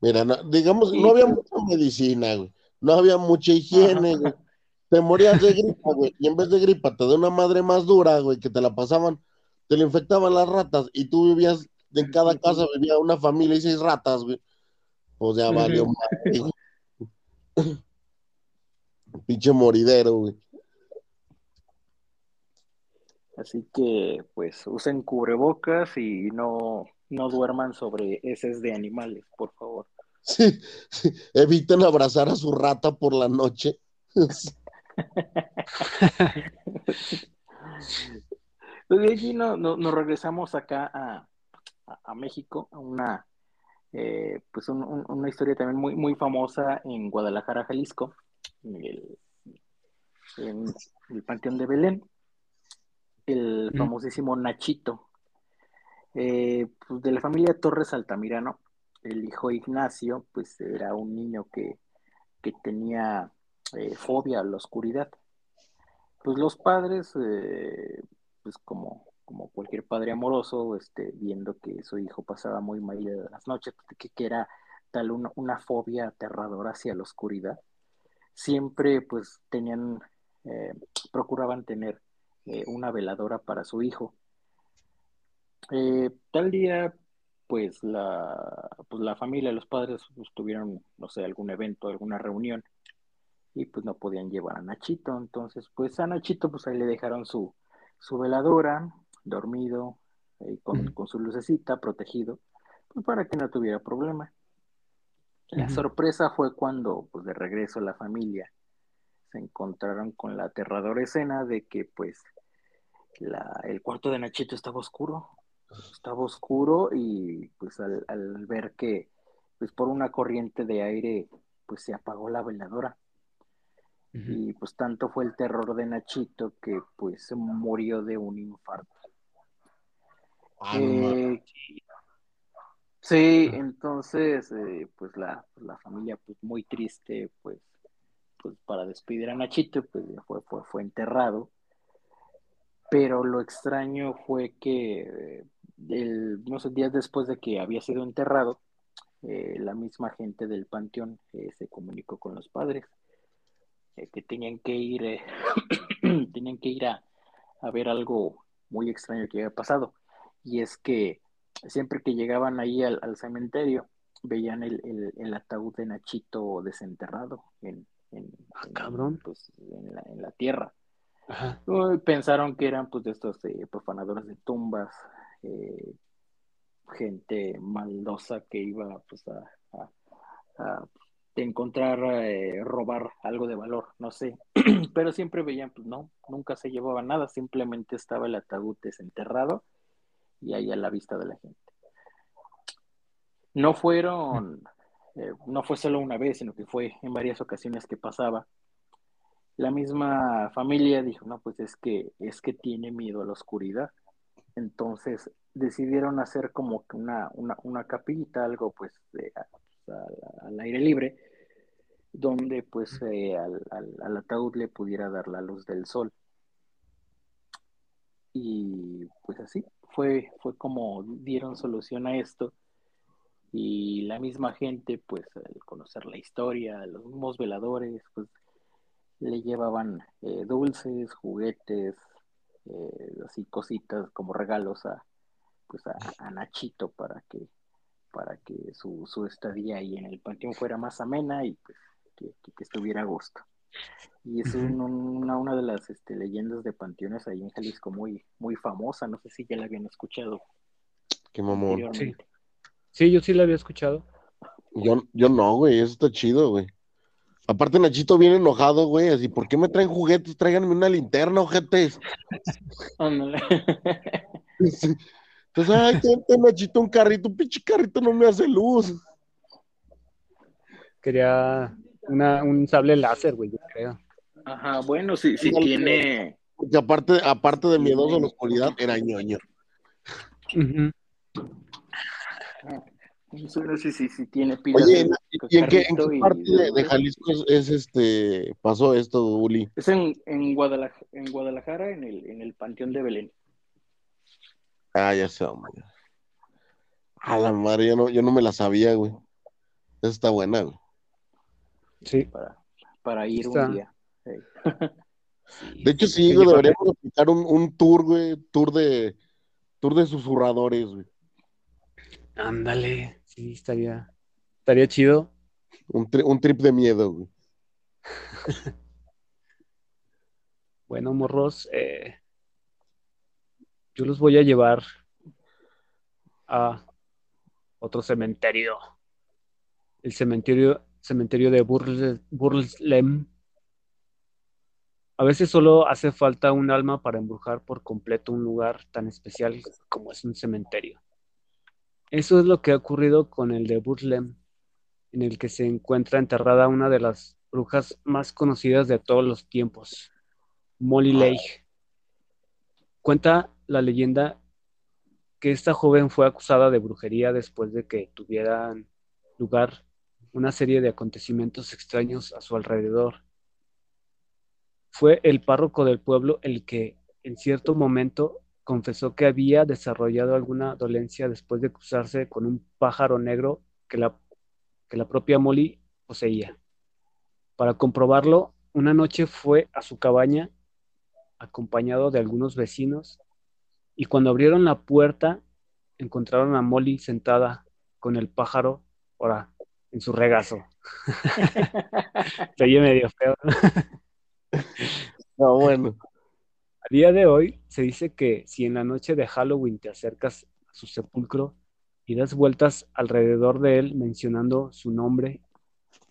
Mira, digamos, no había mucha medicina, güey. No había mucha higiene, güey. Te morías de gripa, güey. Y en vez de gripa te da una madre más dura, güey, que te la pasaban, te la infectaban las ratas y tú vivías en cada casa vivía una familia y seis ratas, güey. Pues ya valió mal, Pinche moridero, güey. Así que, pues, usen cubrebocas y no, no duerman sobre heces de animales, por favor. Sí, eviten abrazar a su rata por la noche. pues de allí no, nos regresamos acá a, a, México, a una, eh, pues una historia también muy, muy famosa en Guadalajara, Jalisco, en el, Panteón de Belén, el famosísimo Nachito, eh, pues de la familia Torres Altamirano, el hijo Ignacio, pues era un niño que, que tenía eh, fobia a la oscuridad. Pues los padres, pues como como cualquier padre amoroso, este, viendo que su hijo pasaba muy mal las noches, que, era tal una, fobia aterradora hacia la oscuridad, siempre pues tenían, eh, procuraban tener eh, una veladora para su hijo. Eh, tal día, pues la, pues la familia, los padres pues, tuvieron, no sé, algún evento, alguna reunión, y pues no podían llevar a Nachito, entonces pues a Nachito pues ahí le dejaron su, su veladora, dormido, eh, con, su lucecita, protegido, pues para que no tuviera problema. La sorpresa fue cuando, pues de regreso la familia, se encontraron con la aterradora escena de que, pues, la, el cuarto de Nachito estaba oscuro, estaba oscuro y, pues, al, al ver que, pues, por una corriente de aire, pues, se apagó la veladora. Y pues tanto fue el terror de Nachito que pues murió de un infarto. Ah, eh, sí, entonces, eh, pues la, pues, la, familia, pues muy triste, pues, pues para despedir a Nachito, pues fue, fue, fue enterrado. Pero lo extraño fue que el, no sé, días después de que había sido enterrado, eh, la misma gente del panteón se comunicó con los padres que tenían que ir, tenían que ir a, a ver algo muy extraño que había pasado y es que siempre que llegaban ahí al, cementerio, veían el, el, ataúd de Nachito desenterrado en, en, ah, pues, en, la, tierra. Pensaron que eran pues de estos eh, profanadores de tumbas, eh, gente maldosa que iba pues a, a, encontrar, eh, robar algo de valor, no sé. Pero siempre veían, pues no, nunca se llevaba nada, simplemente estaba el ataúd desenterrado y ahí a la vista de la gente. No fueron, eh, no fue solo una vez, sino que fue en varias ocasiones que pasaba. La misma familia dijo, no, pues es que, es que tiene miedo a la oscuridad. Entonces decidieron hacer como una, una, una capillita, algo pues al aire libre, donde pues eh, al, al, ataúd le pudiera dar la luz del sol. Y pues así, fue, fue como dieron solución a esto y la misma gente, pues al conocer la historia, los mismos veladores, pues le llevaban eh, dulces, juguetes, eh, así cositas como regalos a, pues a, Nachito para que, para que su, su, estadía ahí en el panteón fuera más amena y pues que, que estuviera a gusto. Y es una, una de las este, leyendas de panteones ahí en Jalisco muy, muy famosa. No sé si ya la habían escuchado. Qué mamón. Sí, yo sí la había escuchado. Yo, yo no, güey, eso está chido, güey. Aparte, Nachito viene enojado, güey, así, ¿por qué me traen juguetes? Tráiganme una linterna, ojetes. Ándale. Entonces, ay, tente, Nachito, un carrito, un pinche carrito no me hace luz. Quería una, un sable láser, güey, yo creo. Ajá, bueno, si, si tiene. Aparte, aparte de miedoso a la oscuridad, era ñoño. Ujú. No sé si, si tiene pilas. Oye, de ¿y en qué, en carrito qué y- parte de, de Jalisco es, es, este pasó esto, Uli? Es en, en, Guadalajara, en Guadalajara, en el, en el Panteón de Belén. Ah, ya sé, hombre. A la madre, yo no, yo no me la sabía, güey. Esa está buena, güey. Sí. Para, para ir Está. un día. Sí. De hecho, sí, Sí, güey, deberíamos aplicar un, un tour, güey, tour de tour de susurradores, güey. Ándale. Sí, estaría, estaría chido. Un, tri- un trip de miedo, güey. Bueno, morros, eh, yo los voy a llevar a otro cementerio. El cementerio, cementerio de Burle- Burlesdem. A veces solo hace falta un alma para embrujar por completo un lugar tan especial como es un cementerio. Eso es lo que ha ocurrido con el de Burlem, en el que se encuentra enterrada una de las brujas más conocidas de todos los tiempos, Molly Lake. Cuenta la leyenda que esta joven fue acusada de brujería después de que tuvieran lugar una serie de acontecimientos extraños a su alrededor. Fue el párroco del pueblo el que, en cierto momento, confesó que había desarrollado alguna dolencia después de cruzarse con un pájaro negro que la, que la propia Molly poseía. Para comprobarlo, una noche fue a su cabaña acompañado de algunos vecinos y cuando abrieron la puerta encontraron a Molly sentada con el pájaro ahora en su regazo. Se oye medio feo. ¿no? No, bueno. A día de hoy se dice que si en la noche de Halloween te acercas a su sepulcro y das vueltas alrededor de él mencionando su nombre,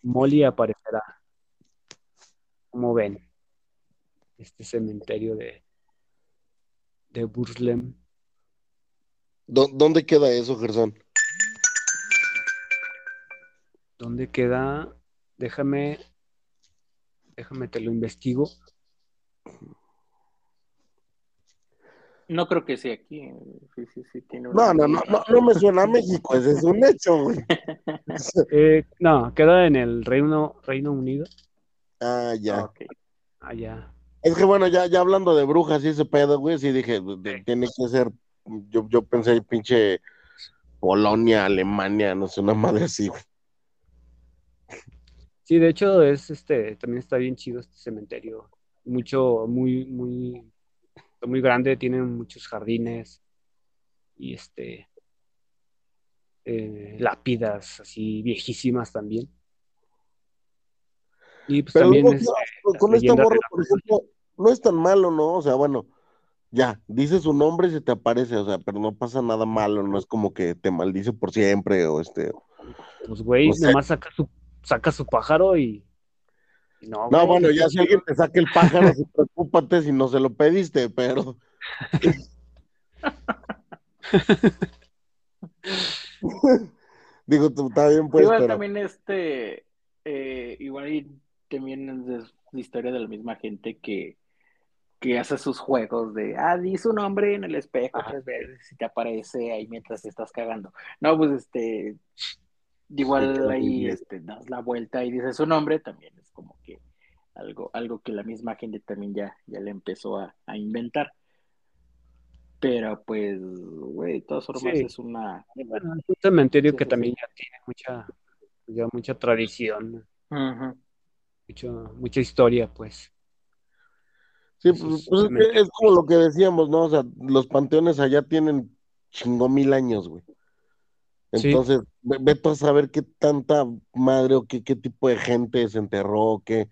Molly aparecerá. Como ven, este cementerio de, de Burslem. ¿Dó- ¿Dónde queda eso, Gerson? ¿Dónde queda? Déjame, déjame te lo investigo. No creo que sea aquí. eh, Sí, sí, sí, tiene No, una- no, no, no, no me suena a México, ese es un hecho, güey. Eh, no, queda en el Reino, Reino Unido, Ah, ya. Ok. allá. Es que bueno, ya, ya hablando de brujas y ese pedo, güey, sí dije, de- tiene que ser, yo, yo pensé pinche Polonia, Alemania, no sé, una madre así, güey. Sí, de hecho es este, también está bien chido este cementerio. Mucho, muy, muy, muy grande, tienen muchos jardines y este eh, lápidas así viejísimas también. Y pues Pero también es, las con esta morra, por ejemplo, no es tan malo, ¿no? O sea, bueno, ya, dice su nombre y se te aparece, o sea, pero no pasa nada malo, no es como que te maldice por siempre o este. pues güey, o sea- nomás saca su, saca su pájaro y, y no, No, güey, bueno, ya si alguien te saca el pájaro, sí, preocúpate si no se lo pediste, pero. Digo, tú está bien, pues, igual pero. también este, eh, igual y también es la historia de la misma gente que, que hace sus juegos de, ah, di su nombre en el espejo tres veces y te aparece ahí mientras te estás cagando. No, pues este, igual ahí este, das la vuelta y dices su nombre, también es como que algo, algo que la misma gente también ya, ya le empezó a, a inventar. Pero pues, güey, de todas formas Sí. es una... Bueno, es un cementerio Sí, que sí, también sí. ya tiene mucha, ya mucha tradición, Ujú. mucho- mucha historia, pues. Sí, pues, es pues, es, cementerio. que es como lo que decíamos, ¿no? O sea, los panteones allá tienen chingo mil años, güey. Sí. Entonces, ve- vete a saber qué tanta madre o qué, qué tipo de gente se enterró, qué,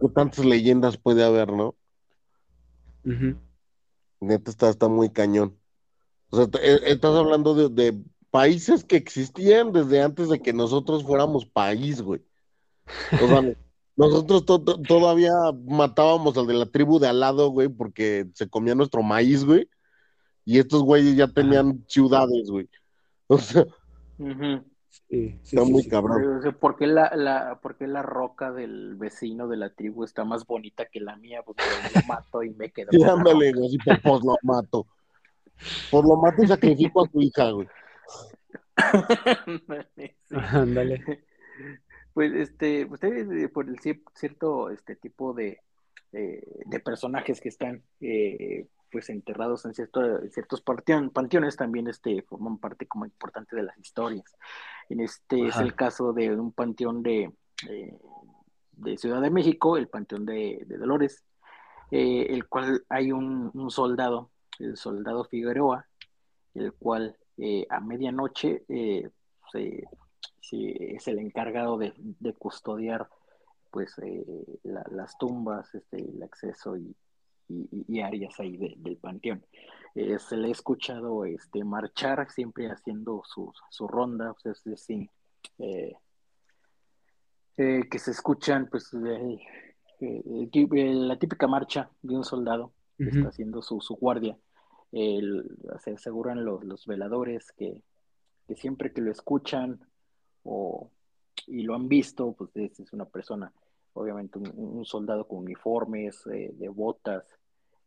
qué tantas leyendas puede haber, ¿no? Ujú. Neta está, está muy cañón. O sea, eh, estás hablando de, de países que existían desde antes de que nosotros fuéramos país, güey. O sea, nosotros todavía matábamos al de la tribu de al lado, güey, porque se comía nuestro maíz, güey. Y estos güeyes ya tenían ciudades, güey. O sea, está muy cabrón. ¿Por qué la, la, ¿Por qué la roca del vecino de la tribu está más bonita que la mía? Porque lo mato y me quedo. Sí, ándale, güey, pues, pues lo mato. Por lo mato y sacrifico a tu hija, güey. Ándale. Pues este, ustedes eh, por el cierto este tipo de, eh, de personajes que están eh, pues enterrados en, cierto, ciertos panteones también este, forman parte como importante de las historias. En este es el caso de un panteón de, de Ciudad de México, el panteón de, Dolores, el cual hay un, un soldado el soldado Figueroa, el cual eh, a medianoche eh, es el encargado de, custodiar pues eh, las tumbas, este, el acceso y, áreas ahí del panteón. se le ha escuchado este, marchar siempre haciendo su, ronda, o sea, es decir, que se escuchan pues la típica marcha de un soldado que está haciendo su, su guardia se aseguran los, los veladores que, siempre que lo escuchan o, y lo han visto, pues es, una persona, obviamente un, soldado con uniformes, eh, de botas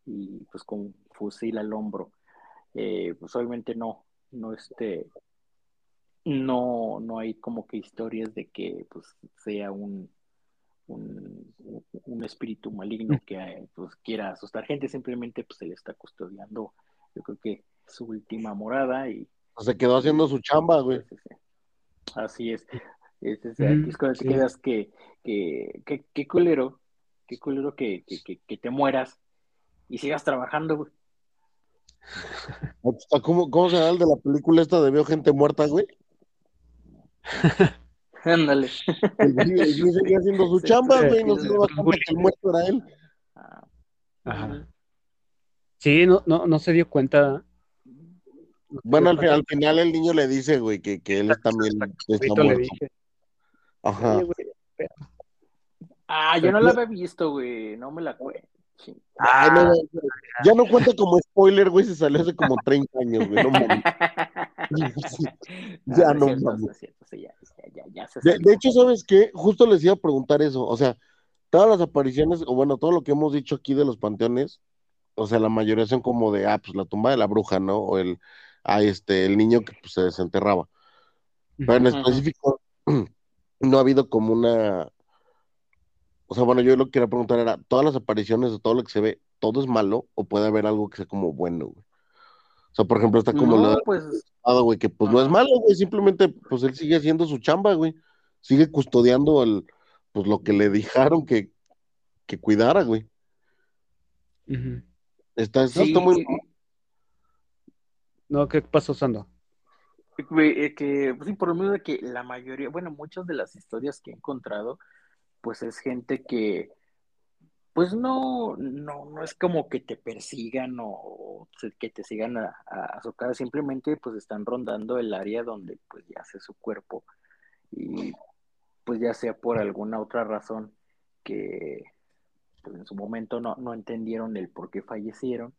y pues con fusil al hombro. Eh, pues obviamente no, no este, no, no hay como que historias de que pues sea un, un, un espíritu maligno que pues, quiera asustar gente, simplemente pues se le está custodiando yo creo que su última morada y... Se quedó haciendo su chamba, güey. Así es. Es, es, es cuando te quedas que, que, que, que, culero, qué culero que, que, que, te mueras y sigas trabajando, güey. ¿Cómo, ¿Cómo se llama el de la película esta de Veo Gente Muerta, güey? Ándale. El seguía haciendo su chamba, güey, no se iba a que el muerto era él. Ah, Ajá. Sí, no, no, no se dio cuenta. bueno, al, final el niño le dice, güey, que, que él también está muerto. Ajá. ah, yo no la había visto, güey. No me la cuento. Ah, ya no cuenta como spoiler, güey, se salió hace como 30 años, güey. No ya no, de, de, hecho, ¿sabes qué? Justo les iba a preguntar eso. O sea, todas las apariciones, o bueno, todo lo que hemos dicho aquí de los panteones, o sea, la mayoría son como de, ah, pues la tumba de la bruja, ¿no? O el, ah, este, el niño que pues, se desenterraba. Pero en específico, no ha habido como una, o sea, bueno, yo lo que quería preguntar era, ¿todas las apariciones de todo lo que se ve, todo es malo o puede haber algo que sea como bueno, güey? O sea, por ejemplo, está como no, pues... güey, que pues no es malo, güey, simplemente pues él sigue haciendo su chamba, güey. Sigue custodiando el, pues lo que le dijeron que, que cuidara, güey. Está, muy... No, ¿qué pasó, Sando? Eh, que, pues sí, por lo menos de que la mayoría, bueno, muchas de las historias que he encontrado, pues es gente que, pues no, no, no es como que te persigan o que te sigan a, su casa, simplemente pues están rondando el área donde pues ya hace su cuerpo y pues ya sea por alguna otra razón que pues, en su momento no, no entendieron el por qué fallecieron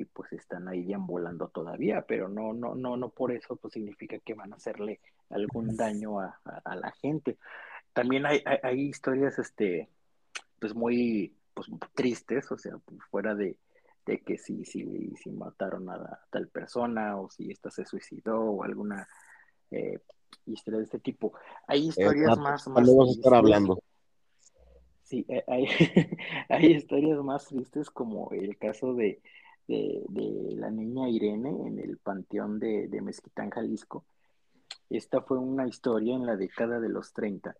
y pues están ahí deambulando todavía, pero no, no, no, no por eso pues significa que van a hacerle algún daño a, la gente. También hay, hay, historias este pues muy pues tristes, o sea, fuera de, que si, si, si mataron a, tal persona o si esta se suicidó o alguna eh, historia de este tipo. Hay historias más, más. Vamos a estar hablando. Sí, eh, hay, hay historias más tristes como el caso de, la niña Irene en el panteón de, de, Mezquitán, Jalisco. Esta fue una historia en la década de los 30,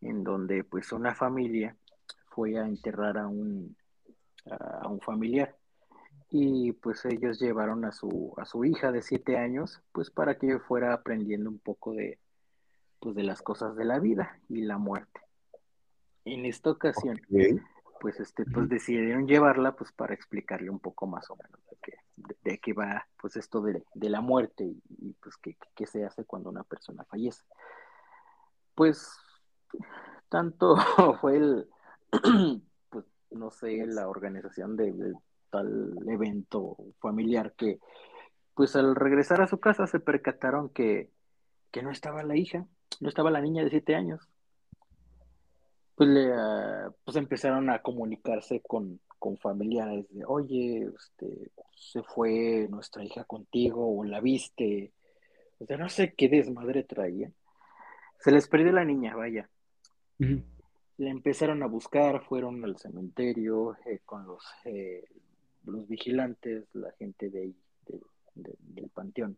en donde pues una familia fue a enterrar a un, a un familiar y pues ellos llevaron a su, a su hija de siete años pues para que fuera aprendiendo un poco de, pues, de las cosas de la vida y la muerte. En esta ocasión, pues este, pues decidieron llevarla pues para explicarle un poco más o menos de qué, de, qué va pues esto de, la muerte y, pues qué, qué, se hace cuando una persona fallece. Pues tanto fue el, pues no sé, la organización de, tal evento familiar que pues al regresar a su casa se percataron que, que no estaba la hija, no estaba la niña de siete años pues, le, ah, pues empezaron a comunicarse con, familiares de, oye, este, se fue nuestra hija contigo o la viste. O sea, no sé qué desmadre traía. Se les perdió la niña, vaya. Le empezaron a buscar, fueron al cementerio eh, con los, eh, los vigilantes, la gente de ahí, del panteón,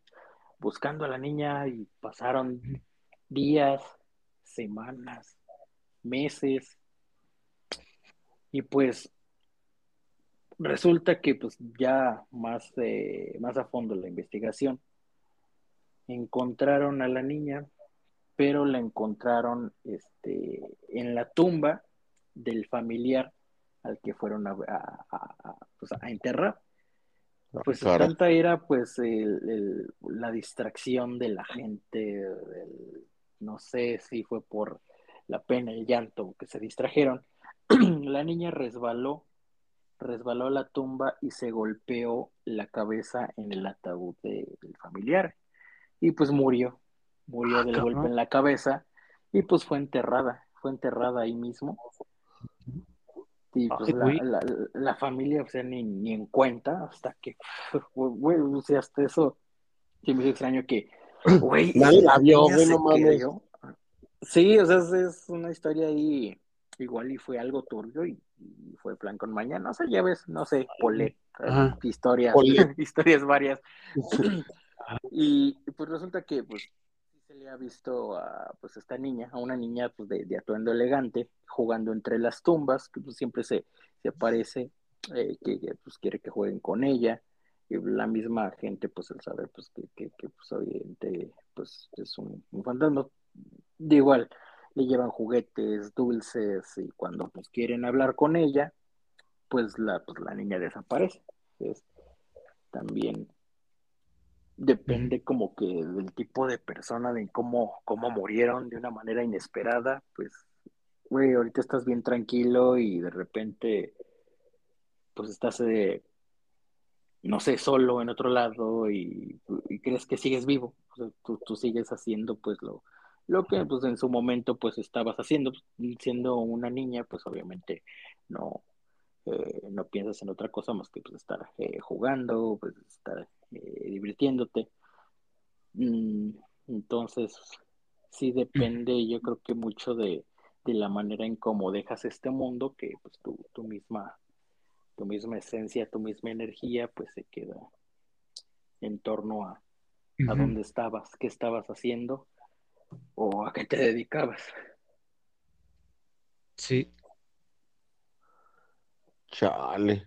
buscando a la niña y pasaron días, semanas, meses. Y pues resulta que pues ya más, eh, más a fondo la investigación, encontraron a la niña, pero la encontraron este, en la tumba del familiar al que fueron a, pues, enterrar. Ah, pues tanta era pues la distracción de la gente, no sé si fue por la pena, el llanto, que se distrajeron, la niña resbaló, resbaló a la tumba y se golpeó la cabeza en el ataúd del familiar. Y pues murió, murió ah, del golpe en la cabeza y pues fue enterrada, fue enterrada ahí mismo. Y pues la, familia, o sea, ni, en cuenta, hasta que, güey, o sea, hasta eso, sí me extraño que, güey, la vio, no Sí, o sea, es, una historia ahí, igual y fue algo turbio y, fue plan con mañana, o sea, ya ves, no sé, Polet, historias, historias varias. y pues resulta que pues se le ha visto a pues esta niña, a una niña pues de, atuendo elegante, jugando entre las tumbas, que pues siempre se, se aparece, eh, que, pues quiere que jueguen con ella, y la misma gente pues el saber pues que, que, que pues obviamente pues es un, un fantasma de igual, le llevan juguetes, dulces y cuando pues quieren hablar con ella, pues la, pues, la niña desaparece. también depende como que del tipo de persona, de cómo, cómo murieron de una manera inesperada, pues, güey, ahorita estás bien tranquilo y de repente, pues estás, eh, no sé, solo en otro lado y, crees que sigues vivo, tú, tú sigues haciendo pues lo, lo que pues en su momento pues estabas haciendo, siendo una niña, pues obviamente no, eh, no piensas en otra cosa más que pues estar eh, jugando, pues estar eh, divirtiéndote. Mm, entonces, sí depende, yo creo que mucho de, la manera en cómo dejas este mundo, que pues tu, tu misma, tu misma esencia, tu misma energía, pues se queda en torno a, a dónde estabas, qué estabas haciendo o a qué te dedicabas. Sí. Chale.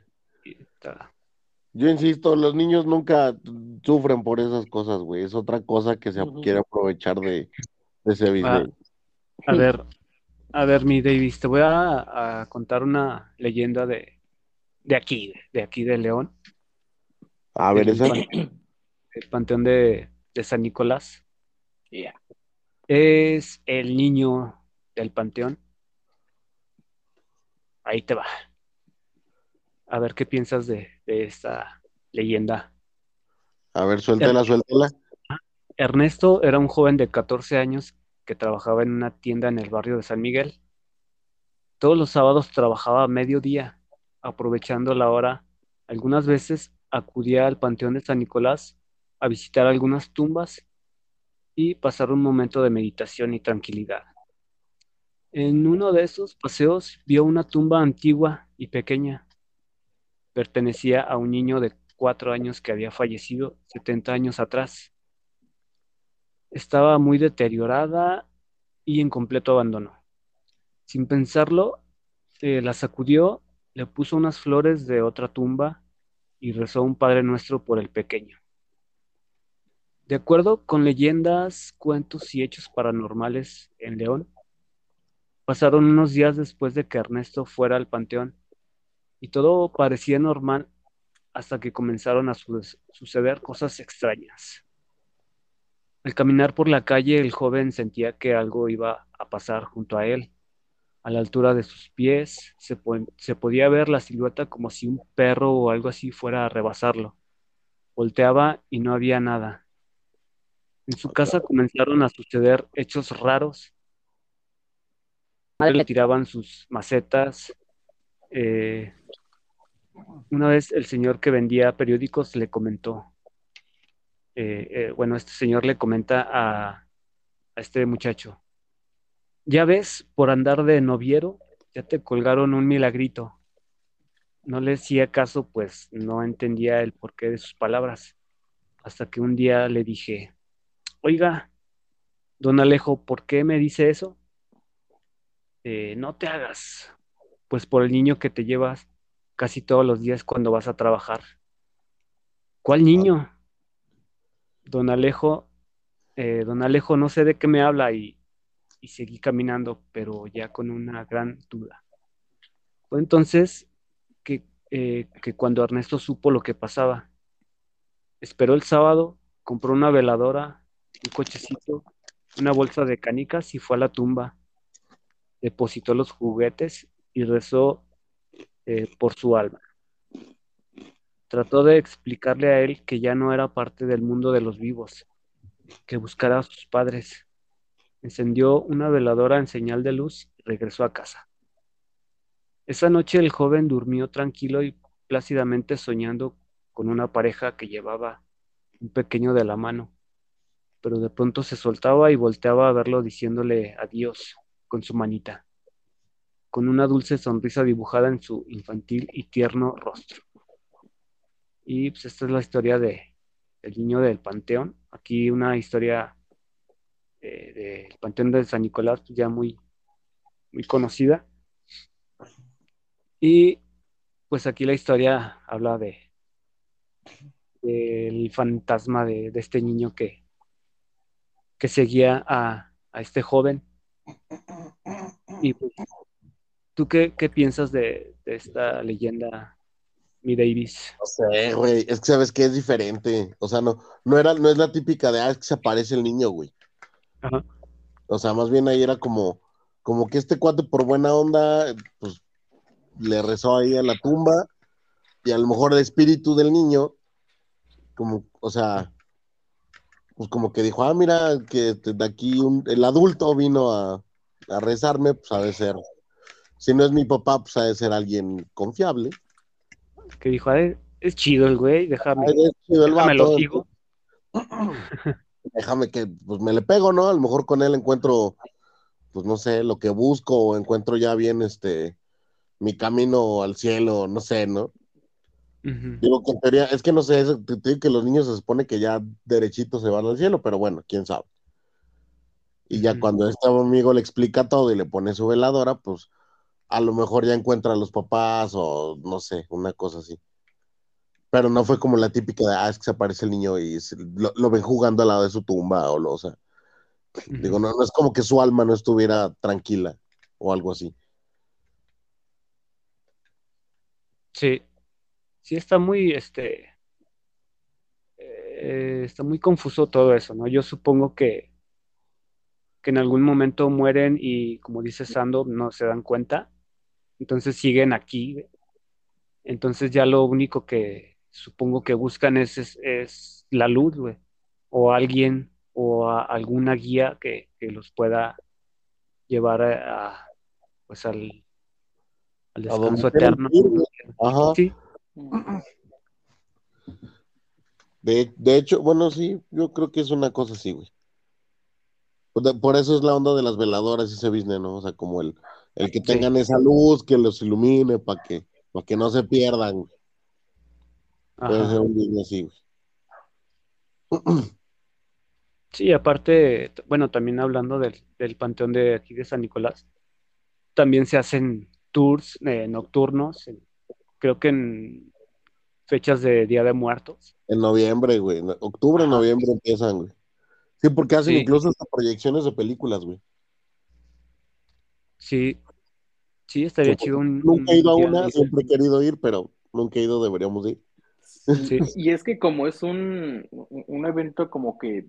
Yo insisto, los niños nunca sufren por esas cosas, güey. Es otra cosa que se quiere aprovechar de, ese video. a ver, a ver, mi Davis, te voy a, contar una leyenda de, de aquí, de aquí de León. A ver, esa. El panteón de, de San Nicolás. Yeah es el niño del panteón. Ahí te va. A ver qué piensas de, esta leyenda. A ver, suéltela, suéltela. Ernesto era un joven de 14 años que trabajaba en una tienda en el barrio de San Miguel. Todos los sábados trabajaba a mediodía, aprovechando la hora. Algunas veces acudía al Panteón de San Nicolás a visitar algunas tumbas y pasar un momento de meditación y tranquilidad. En uno de esos paseos vio una tumba antigua y pequeña. Pertenecía a un niño de cuatro años que había fallecido 70 años atrás. Estaba muy deteriorada y en completo abandono. Sin pensarlo, la sacudió, le puso unas flores de otra tumba y rezó un Padre Nuestro por el pequeño. De acuerdo con leyendas, cuentos y hechos paranormales en León, pasaron unos días después de que Ernesto fuera al panteón y todo parecía normal hasta que comenzaron a suceder cosas extrañas. Al caminar por la calle, el joven sentía que algo iba a pasar junto a él. A la altura de sus pies se, podía ver la silueta como si un perro o algo así fuera a rebasarlo. Volteaba y no había nada. En su casa comenzaron a suceder hechos raros. Le tiraban sus macetas. Eh, una vez el señor que vendía periódicos le comentó, eh, eh, bueno, este señor le comenta a, a, este muchacho, ya ves, por andar de noviero, ya te colgaron un milagrito. No le hacía caso, pues no entendía el porqué de sus palabras, hasta que un día le dije, oiga, don Alejo, ¿por qué me dice eso? Eh, no te hagas, pues por el niño que te llevas casi todos los días cuando vas a trabajar. ¿Cuál niño? Don Alejo, eh, don Alejo, no sé de qué me habla y, y seguí caminando, pero ya con una gran duda. Fue entonces que, eh, que cuando Ernesto supo lo que pasaba, esperó el sábado, compró una veladora, un cochecito, una bolsa de canicas y fue a la tumba. Depositó los juguetes y rezó eh, por su alma. Trató de explicarle a él que ya no era parte del mundo de los vivos, que buscara a sus padres. Encendió una veladora en señal de luz y regresó a casa. Esa noche el joven durmió tranquilo y plácidamente soñando con una pareja que llevaba un pequeño de la mano, pero de pronto se soltaba y volteaba a verlo diciéndole adiós con su manita con una dulce sonrisa dibujada en su infantil y tierno rostro. Y pues esta es la historia de el niño del Panteón. Aquí una historia eh, del Panteón de San Nicolás, pues, ya muy, muy conocida. Y pues aquí la historia habla de del fantasma de, este niño que, que seguía a, a este joven. Y pues ¿Tú qué, piensas de, esta leyenda, mi Davis? No sé, güey, es que sabes que es diferente. O sea, no, no era, no es la típica de ah, que se aparece el niño, güey. Ajá. O sea, más bien ahí era como, como que este cuate por buena onda, pues le rezó ahí a la tumba, y a lo mejor el espíritu del niño, como, o sea, pues como que dijo, ah, mira, que de aquí el adulto vino a, a rezarme, pues ha de ser si no es mi papá, pues ha de ser alguien confiable. Que dijo, es chido el güey, déjame. Es chido el déjame lo sigo. Déjame que pues me le pego, ¿no? A lo mejor con él encuentro, pues no sé, lo que busco, o encuentro ya bien este mi camino al cielo, no sé, ¿no? Digo que en teoría, es que no sé, te, digo que los niños se supone que ya derechitos se van al cielo, pero bueno, quién sabe. Y ya cuando este amigo le explica todo y le pone su veladora, pues a lo mejor ya encuentra a los papás o no sé, una cosa así. Pero no fue como la típica de, ah, es que se aparece el niño y lo, ven jugando al lado de su tumba o lo, o sea. Digo, no, no es como que su alma no estuviera tranquila o algo así. Sí, sí está muy, este, eh, está muy confuso todo eso, ¿no? Yo supongo que, que en algún momento mueren y, como dice Sando, no se dan cuenta entonces siguen aquí. Entonces ya lo único que supongo que buscan es, es, la luz, güey. O alguien o alguna guía que, los pueda llevar a, pues al, descanso eterno. Ajá. Sí. De, de, hecho, bueno, sí, yo creo que es una cosa así, güey. Por eso es la onda de las veladoras y ese business, ¿no? O sea, como el, el que tengan esa luz que los ilumine para que, para que no se pierdan. Puede ser un business así, Sí, aparte, bueno, también hablando del, panteón de aquí de San Nicolás, también se hacen tours eh, nocturnos, creo que en fechas de Día de Muertos. En noviembre, güey, octubre, noviembre empiezan, güey. Sí, porque hacen incluso hasta proyecciones de películas, güey. Sí. Sí, estaría chido un. Nunca he ido a una, siempre he querido ir, pero nunca he ido, deberíamos ir. Sí. Y es que como es un, un evento como que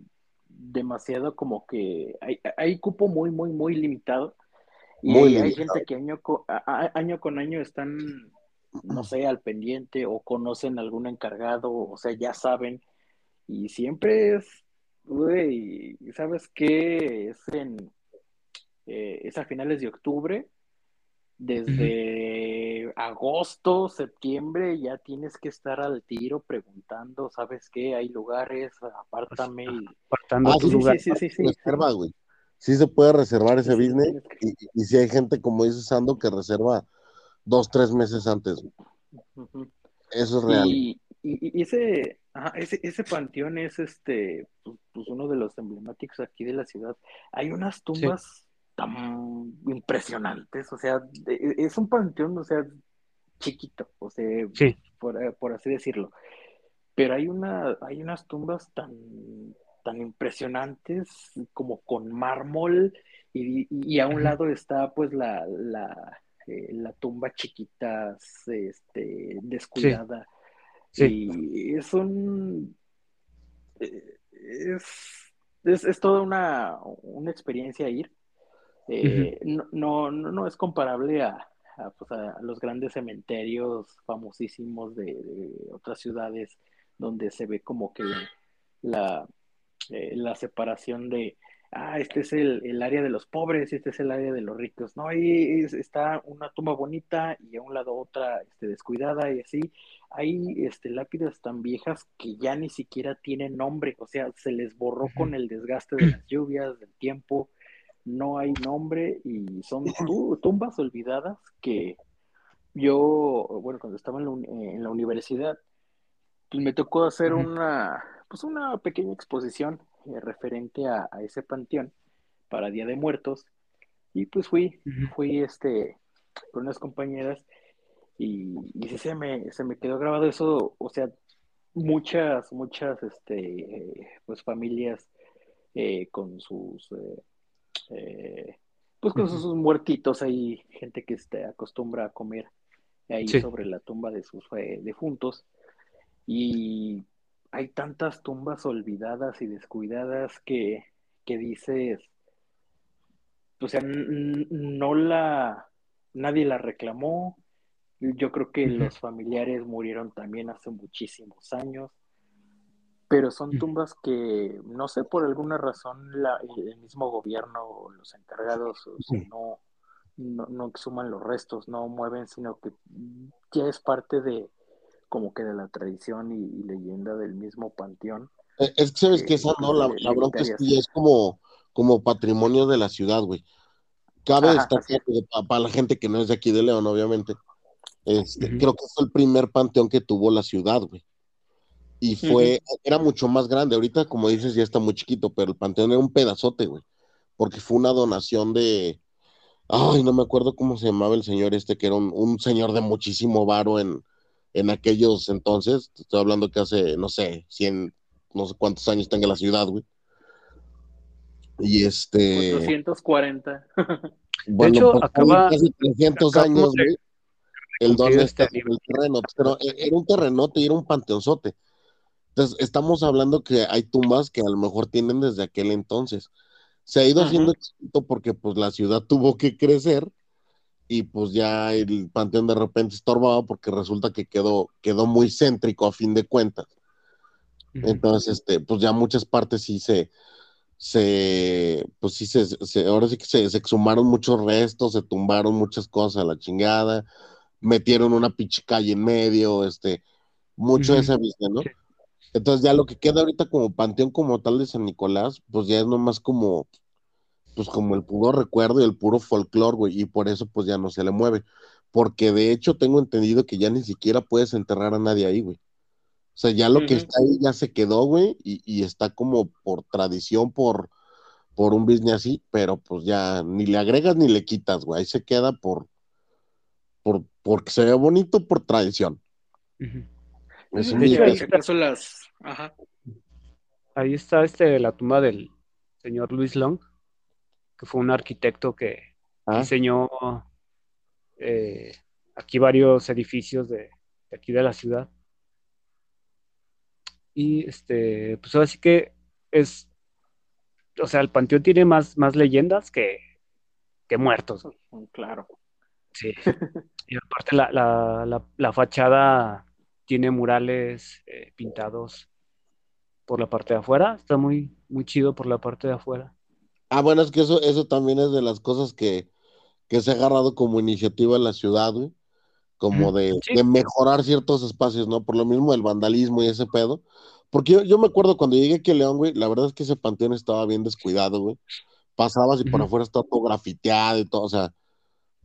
demasiado como que hay, hay cupo muy, muy, muy limitado. Y Muy hay limitado. gente que año a- a- año con año están, no sé, al pendiente o conocen algún encargado, o sea, ya saben. Y siempre es, güey, ¿sabes qué? Es en, eh, es a finales de octubre. Desde agosto, septiembre, ya tienes que estar al tiro preguntando, ¿sabes qué? Hay lugares, apártame. y- Apartando Ah, tu sí, lugar. sí, sí, sí. Reserva, güey. Sí se puede reservar ese business y, y si hay gente, como dice Sando, que reserva dos, tres meses antes. Eso es real. Y, y- y ese, ajá, ese, ese panteón es este, pues, pues, uno de los emblemáticos aquí de la ciudad. Hay unas tumbas tan impresionantes, o sea, de- es un panteón, o sea, chiquito, o sea, Sí. por, eh, por así decirlo. Pero hay una, hay unas tumbas tan, tan impresionantes como con mármol y, y a un lado está pues la, la, eh, la tumba chiquita, este, descuidada. Sí. Y es un... eh, Es, es, es toda una, una experiencia ir. Eh, no, no, no, no es comparable a, a, pues, a los grandes cementerios famosísimos de, de otras ciudades donde se ve como que la, eh, la separación de, ah, este es el, el área de los pobres este es el área de los ricos. No, ahí es- está una tumba bonita y a un lado otra este, descuidada y así. Hay este, lápidas tan viejas que ya ni siquiera tienen nombre, o sea, se les borró con el desgaste de las lluvias, del tiempo, no hay nombre y son tu- tumbas olvidadas que yo, bueno, cuando estaba en la, en la universidad, pues me tocó hacer una, pues una pequeña exposición eh, referente a, a ese panteón para Día de Muertos y pues fui, fui este con unas compañeras y, y sí se me, se me quedó grabado eso, o sea, muchas, muchas, este, pues familias eh, con sus, eh, pues con sus muertitos ahí, gente que este, acostumbra a comer ahí Sí. sobre la tumba de sus defuntos. Y hay tantas tumbas olvidadas y descuidadas que, que dices, o sea, no la, nadie la reclamó. Yo creo que los familiares murieron también hace muchísimos años, pero son tumbas que, no sé, por alguna razón la- el mismo gobierno o los encargados o sea, no, no, no exhuman los restos, no mueven, sino que ya es parte de como que de la tradición y, y leyenda del mismo panteón. Eh, Es que sabes Eh, que esa no, la, bronca es que es como, como patrimonio de la ciudad, güey. Cabe Ajá, destacar que para la gente que no es de aquí de León, obviamente, este, creo que fue el primer panteón que tuvo la ciudad, güey. Y fue, era mucho más grande. Ahorita, como dices, ya está muy chiquito, pero el panteón era un pedazote, güey. Porque fue una donación de, ay, no me acuerdo cómo se llamaba el señor este, que era un, un señor de muchísimo varo en, en aquellos entonces. Estoy hablando que hace, no sé, 100, no sé cuántos años tenga la ciudad, güey. Y este, 440. bueno, hecho, pues, acaba- casi 300 acabamos años, de güey. El don está este en el terreno, pero e- era un terrenote y era un panteonzote. Entonces, estamos hablando que hay tumbas que a lo mejor tienen desde aquel entonces. Se ha ido Ujú. haciendo porque pues la ciudad tuvo que crecer y pues ya el panteón de repente estorbaba porque resulta que quedó, quedó muy céntrico a fin de cuentas. Entonces, este, pues ya muchas partes sí se, se, pues sí se, se- ahora sí que se, se exhumaron muchos restos, se tumbaron muchas cosas a la chingada, metieron una pinche calle en medio, este, mucho de ese business, ¿no? Entonces ya lo que queda ahorita como panteón como tal de San Nicolás, pues ya es nomás como, pues como el puro recuerdo y el puro folclore, güey, y por eso pues ya no se le mueve, porque de hecho tengo entendido que ya ni siquiera puedes enterrar a nadie ahí, güey. O sea, ya lo que está ahí ya se quedó, güey, y, y está como por tradición, por, por un business así, pero pues ya ni le agregas ni le quitas, güey, ahí se queda por, por, porque se ve bonito por tradición. Es un hecho, al business. ahí acaso las. Ajá. Ahí está este, la tumba del señor Luis Long, que fue un arquitecto que Ah, diseñó eh, aquí varios edificios de, de aquí de la ciudad. Y este, pues ahora sí que es, o sea, el panteón tiene más, más leyendas que, que muertos. Claro. Sí. Y aparte la, la, la, la fachada tiene murales eh, pintados por la parte de afuera. Está muy, muy chido por la parte de afuera. Ah, bueno, es que eso, eso también es de las cosas que, que se ha agarrado como iniciativa en la ciudad, güey. Como de, sí. de mejorar ciertos espacios, ¿no? Por lo mismo del vandalismo y ese pedo. Porque yo, yo me acuerdo cuando llegué aquí a León, güey, la verdad es que ese panteón estaba bien descuidado, güey. Pasabas y por afuera estaba todo grafiteado y todo, o sea,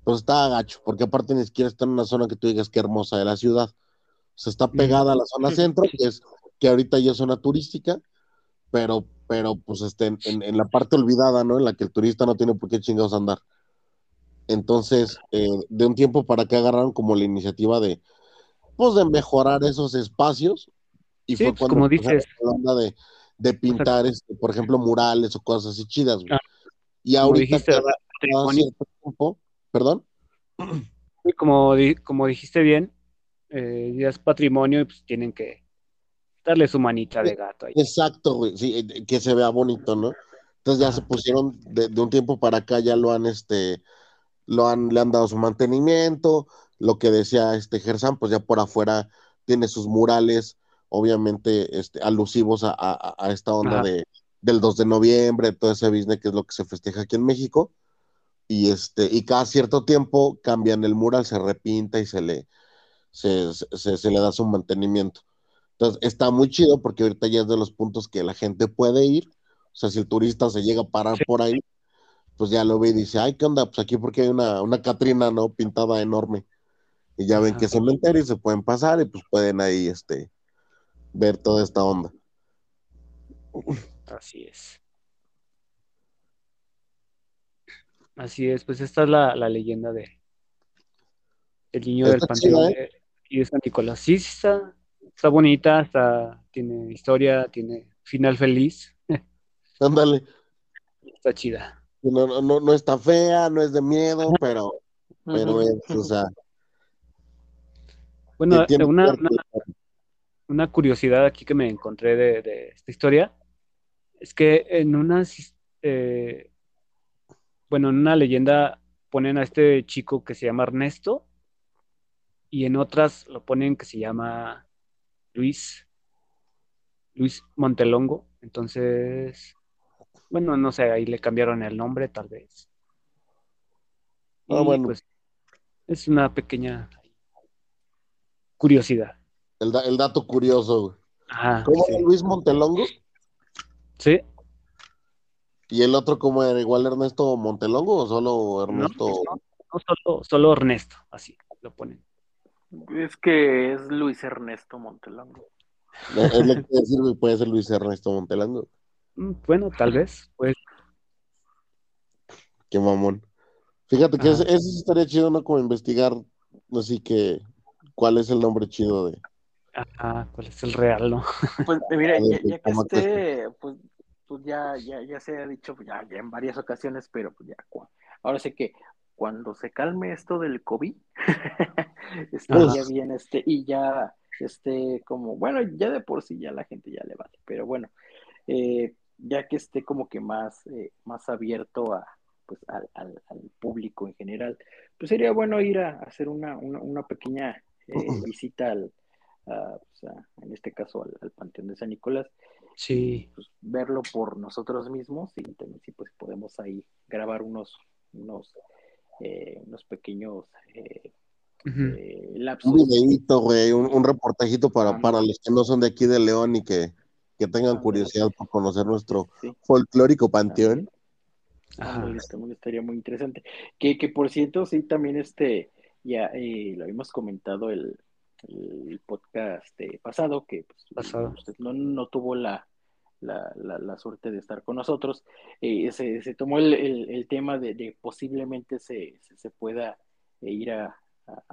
pues estaba gacho, porque aparte ni siquiera está en una zona que tú digas que hermosa de la ciudad. O sea, está pegada a la zona centro, que es, que ahorita ya es zona turística, pero, pero pues este, en, la parte olvidada, ¿no? En la que el turista no tiene por qué chingados andar. Entonces, eh, de un tiempo para acá agarraron como la iniciativa de, pues, de mejorar esos espacios y Sí, fue pues, cuando como dices. la onda de, de pintar, este, por ejemplo, murales o cosas así chidas, güey. Ah, Y como ahorita dijiste, cada, cada cierto tiempo, perdón, como, di- como dijiste bien, eh, ya es patrimonio y pues tienen que darle su manita de gato ahí. exacto, güey, sí, eh, que se vea bonito, ¿no? Entonces ya se pusieron de, de un tiempo para acá, ya lo han, este, lo han, le han dado su mantenimiento, lo que decía este Gersan, pues ya por afuera tiene sus murales, obviamente, este, alusivos a, a- a esta onda de, del 2 de noviembre, todo ese business que es lo que se festeja aquí en México, y este, y cada cierto tiempo cambian el mural, se repinta y se le, se, se, se le da su mantenimiento. Entonces, está muy chido porque ahorita ya es de los puntos que la gente puede ir. O sea, si el turista se llega a parar Sí. por ahí, pues ya lo ve y dice, ay, ¿qué onda? Pues aquí porque hay una, una Catrina, ¿no? Pintada enorme. Y ya ven Ajá. que es cementerio y se pueden pasar y pues pueden ahí, este, ver toda esta onda. Así es. Así es, pues esta es la, la leyenda de el niño del panteón chida, ¿eh? de, y de San Nicolás. Sí, sí está, está bonita, está, tiene historia, tiene final feliz, Ándale. está chida. No, no, no, está fea, no es de miedo, pero, pero es, o sea, Bueno, una, una, una curiosidad aquí que me encontré de, de esta historia es que en unas, eh, bueno, en una leyenda ponen a este chico que se llama Ernesto y en otras lo ponen que se llama Luis, Luis Montelongo. Entonces, bueno, no sé, ahí le cambiaron el nombre tal vez. Ah, Y bueno. pues es una pequeña curiosidad. El, da- el dato curioso, güey. ¿Cómo sí. era Luis Montelongo? Sí, ¿Y el otro cómo era? ¿Igual Ernesto Montelongo o solo Ernesto? no solo, solo Ernesto, así lo ponen. Es que es Luis Ernesto Montelongo. Es lo que decir, puede ser Luis Ernesto Montelongo. Mm, Bueno, tal vez, pues, Qué mamón. Fíjate que sí estaría chido, ¿no? Como investigar, así que, cuál es el nombre chido de... ajá, cuál es el real, ¿no? Pues mira, A ver, ya, ya que ¿cómo te- esté, pues, pues ya, ya, ya se ha dicho pues, ya, ya en varias ocasiones, pero pues ya, ahora sé que cuando se calme esto del COVID, este, Ajá. ya viene este, y ya, este, como, bueno, ya de por sí ya la gente ya le vale, pero bueno, eh, ya que esté como que más, eh, más abierto a, pues, al, al, al público en general, pues sería bueno ir a hacer una, una, una pequeña eh, visita al, a, pues, a- en este caso al, al Panteón de San Nicolás, Sí, pues, verlo por nosotros mismos y también si pues podemos ahí grabar unos, unos, eh, unos pequeños eh, ujú, eh, Un lapsos. videíto, güey, un, un reportajito para, para los que no son de aquí de León y que, que tengan curiosidad por conocer nuestro Sí, folclórico panteón. ándale, también estaría muy interesante. Que, que por cierto, sí, también este, ya eh, lo habíamos comentado el, el podcast eh, pasado, que pues, Pasado. usted no, no tuvo la, la, la, la suerte de estar con nosotros. Eh, se, se tomó el, el, el tema de, de posiblemente se, se, pueda ir a, a,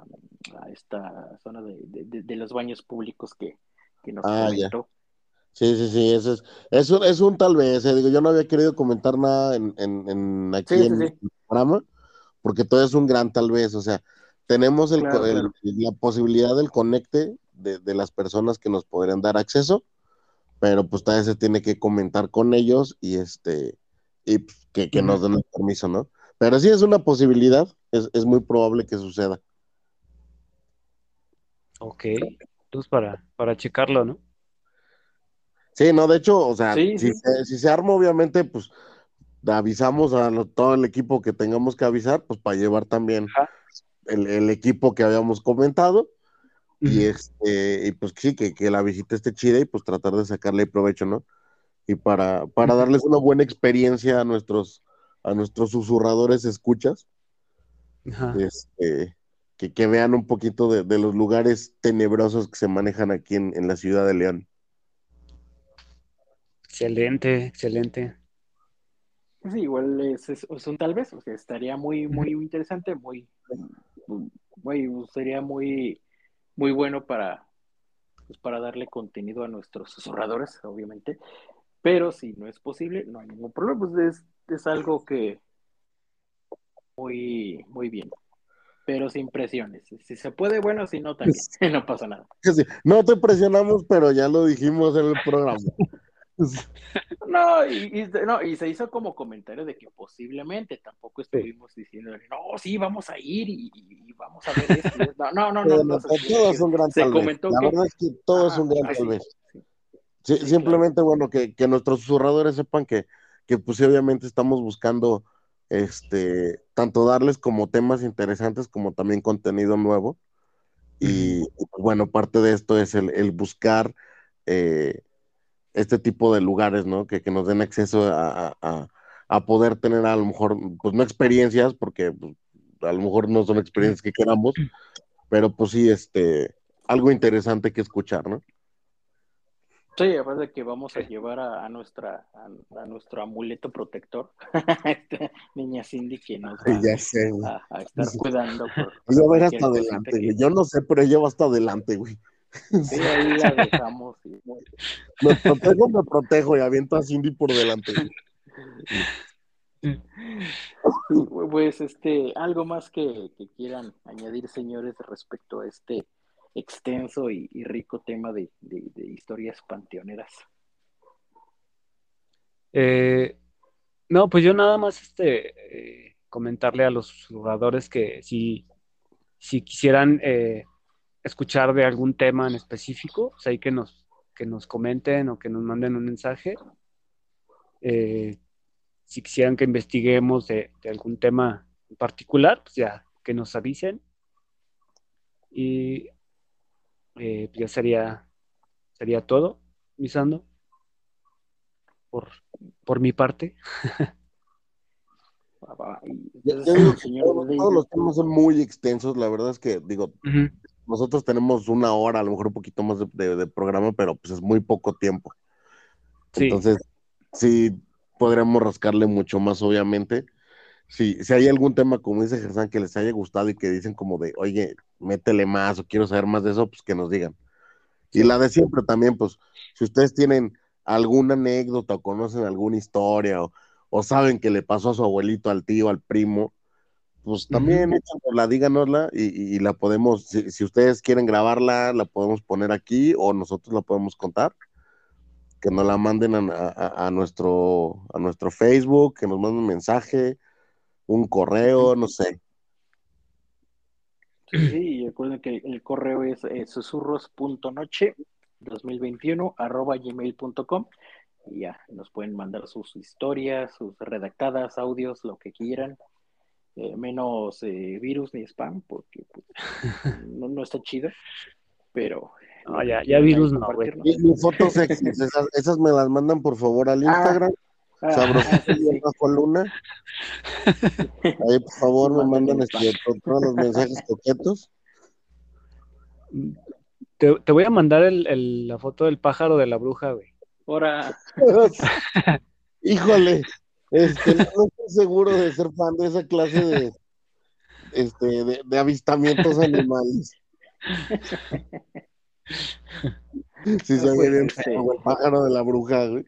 a esta zona de, de, de los baños públicos que, que nos Ah, ya. comentó. Sí, sí, sí, eso es, es un, es un tal vez, eh, digo, yo no había querido comentar nada en, en, en aquí Sí, sí, en sí. el programa, porque todo es un gran tal vez, o sea, tenemos el, Claro, el- claro. la posibilidad del conecte de, de las personas que nos podrían dar acceso, pero pues todavía se tiene que comentar con ellos y este y pues, que, que nos den el permiso, ¿no? Pero sí es una posibilidad, es, es muy probable que suceda. Ok. Entonces, para, para checarlo, ¿no? Sí, no, de hecho, o sea, Sí, si, sí. Se, si se arma, obviamente, pues avisamos a lo- todo el equipo que tengamos que avisar, pues para llevar también el, el equipo que habíamos comentado. Y este, y pues sí, que, que la visita esté chida y pues tratar de sacarle provecho, ¿no? Y para, para darles una buena experiencia a nuestros, a nuestros susurradores escuchas, Ajá. este, que, que vean un poquito de, de los lugares tenebrosos que se manejan aquí en, en la ciudad de León. Excelente, excelente. Sí, igual es, es- es un tal vez, o sea, estaría muy, muy interesante, muy, muy, sería muy, muy bueno para, pues, para darle contenido a nuestros susurradores, obviamente. Pero si no es posible, no hay ningún problema, pues es, es algo que muy, muy bien. Pero sin presiones. Si se puede, bueno, si no, también. No pasa nada. No te presionamos, pero ya lo dijimos en el programa. No, y, y- no, y se hizo como comentario de que posiblemente tampoco estuvimos diciendo, no, sí, vamos a ir y, vamos a ver esto. y esto". No, no, no, todo es un gran se comentó La que- verdad es que todo es un gran ah, tal vez. sí. Sí, Sí, simplemente, bueno, que, que nuestros susurradores sepan que, que pues sí, obviamente estamos buscando este tanto darles como temas interesantes como también contenido nuevo. Y, y, pues, bueno, parte de esto es el, el buscar eh, este tipo de lugares, ¿no? Que, que nos den acceso a, a- a- poder tener a lo mejor, pues no experiencias, porque pues, a lo mejor no son experiencias que queramos, pero pues sí, este, algo interesante que escuchar, ¿no? Sí, además de que vamos a llevar a, a nuestra a, a nuestro amuleto protector, esta niña Cindy que nos va Ya sé, güey. a, a estar cuidando por ir cualquier hasta adelante, que- güey. Yo no sé, pero ella va hasta adelante, güey. Sí, ahí la dejamos. y- Me protejo, me protejo y aviento a Cindy por delante. Pues, este, algo más que, que quieran añadir, señores, respecto a este extenso y, y rico tema de, de- de historias panteoneras. Eh, no, pues yo nada más este, eh, comentarle a los jugadores que si, si quisieran eh, escuchar de algún tema en específico, pues ahí que nos, que nos comenten o que nos manden un mensaje. Eh, si quisieran que investiguemos de, de algún tema en particular, pues ya que nos avisen. Y eh, ya sería, sería todo, Misando, por, por mi parte. Yo- yo digo que todos, todos los temas son muy extensos. La verdad es que, digo, Ujú. Nosotros tenemos una hora, a lo mejor un poquito más de, de- de programa, pero pues es muy poco tiempo. Sí. Entonces, sí podríamos rascarle mucho más, obviamente. Si, si hay algún tema, como dice Gersan, que les haya gustado y que dicen como de, oye, métele más o quiero saber más de eso, pues que nos digan. Y la de siempre también, pues, si ustedes tienen alguna anécdota o conocen alguna historia o, o saben que le pasó a su abuelito, al tío, al primo, pues también échanosla, díganosla y, y- y la podemos, si, si ustedes quieren grabarla, la podemos poner aquí o nosotros la podemos contar. Que nos la manden a, a- a nuestro, a nuestro Facebook, que nos manden un mensaje, un correo, no sé. Sí, y recuerden que el correo es eh, susurros.noche 2021 arroba gmail.com y ya nos pueden mandar sus historias, sus redactadas, audios, lo que quieran, eh, menos eh, virus ni spam, porque pues, no, no está chido, pero... No, ya- ya virus no, compartirnos. Y, y fotos sexys, esas, esas me las mandan por favor al Ah, Instagram, ah, Sabrosito sí, sí. bajo luna. Ahí por favor me Manden mandan este, to- todos los mensajes coquetos. Te, te voy a mandar el- el- la foto del pájaro de la bruja, güey. Ahora, Híjole, este, no no estoy seguro de ser fan de esa clase de, este, de, de avistamientos animales. Sí, se Ah, ve pues, bien este. como el pájaro de la bruja, güey.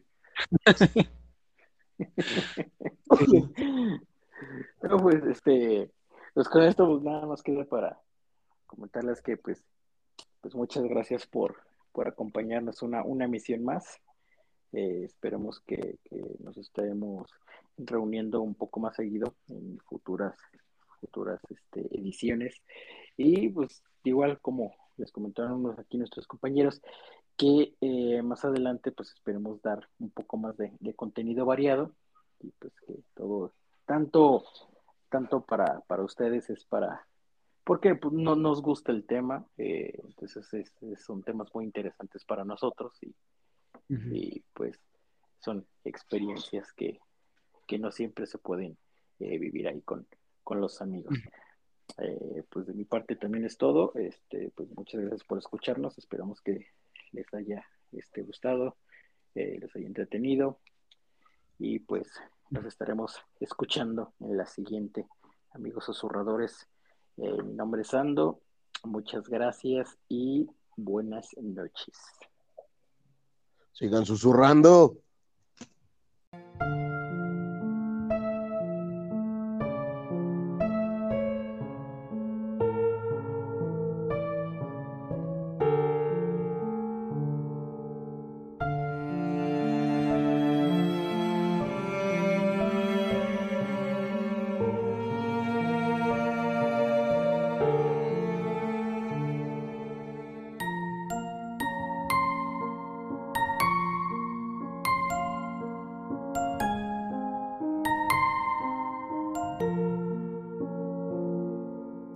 no, pues este, pues con esto pues nada más queda para, comentarles que pues, pues muchas gracias por, por acompañarnos una, una misión más. Eh, esperemos que, nos estemos reuniendo un poco más seguido en futuras futuras este, ediciones. Y pues igual como les comentaron aquí nuestros compañeros que eh, más adelante pues esperemos dar un poco más de, contenido variado. Y pues que todo tanto tanto para, para ustedes es para porque pues, no nos gusta el tema eh, entonces son temas muy interesantes para nosotros y, y pues son experiencias que, no siempre se pueden eh, vivir ahí con, con los amigos. Eh, pues de mi parte también es todo. Este, pues muchas gracias por escucharnos. Esperamos que les haya este, gustado, eh, les haya entretenido. Y pues nos estaremos escuchando en la siguiente, amigos susurradores. mi nombre es Ando. Muchas gracias y buenas noches. Sigan susurrando.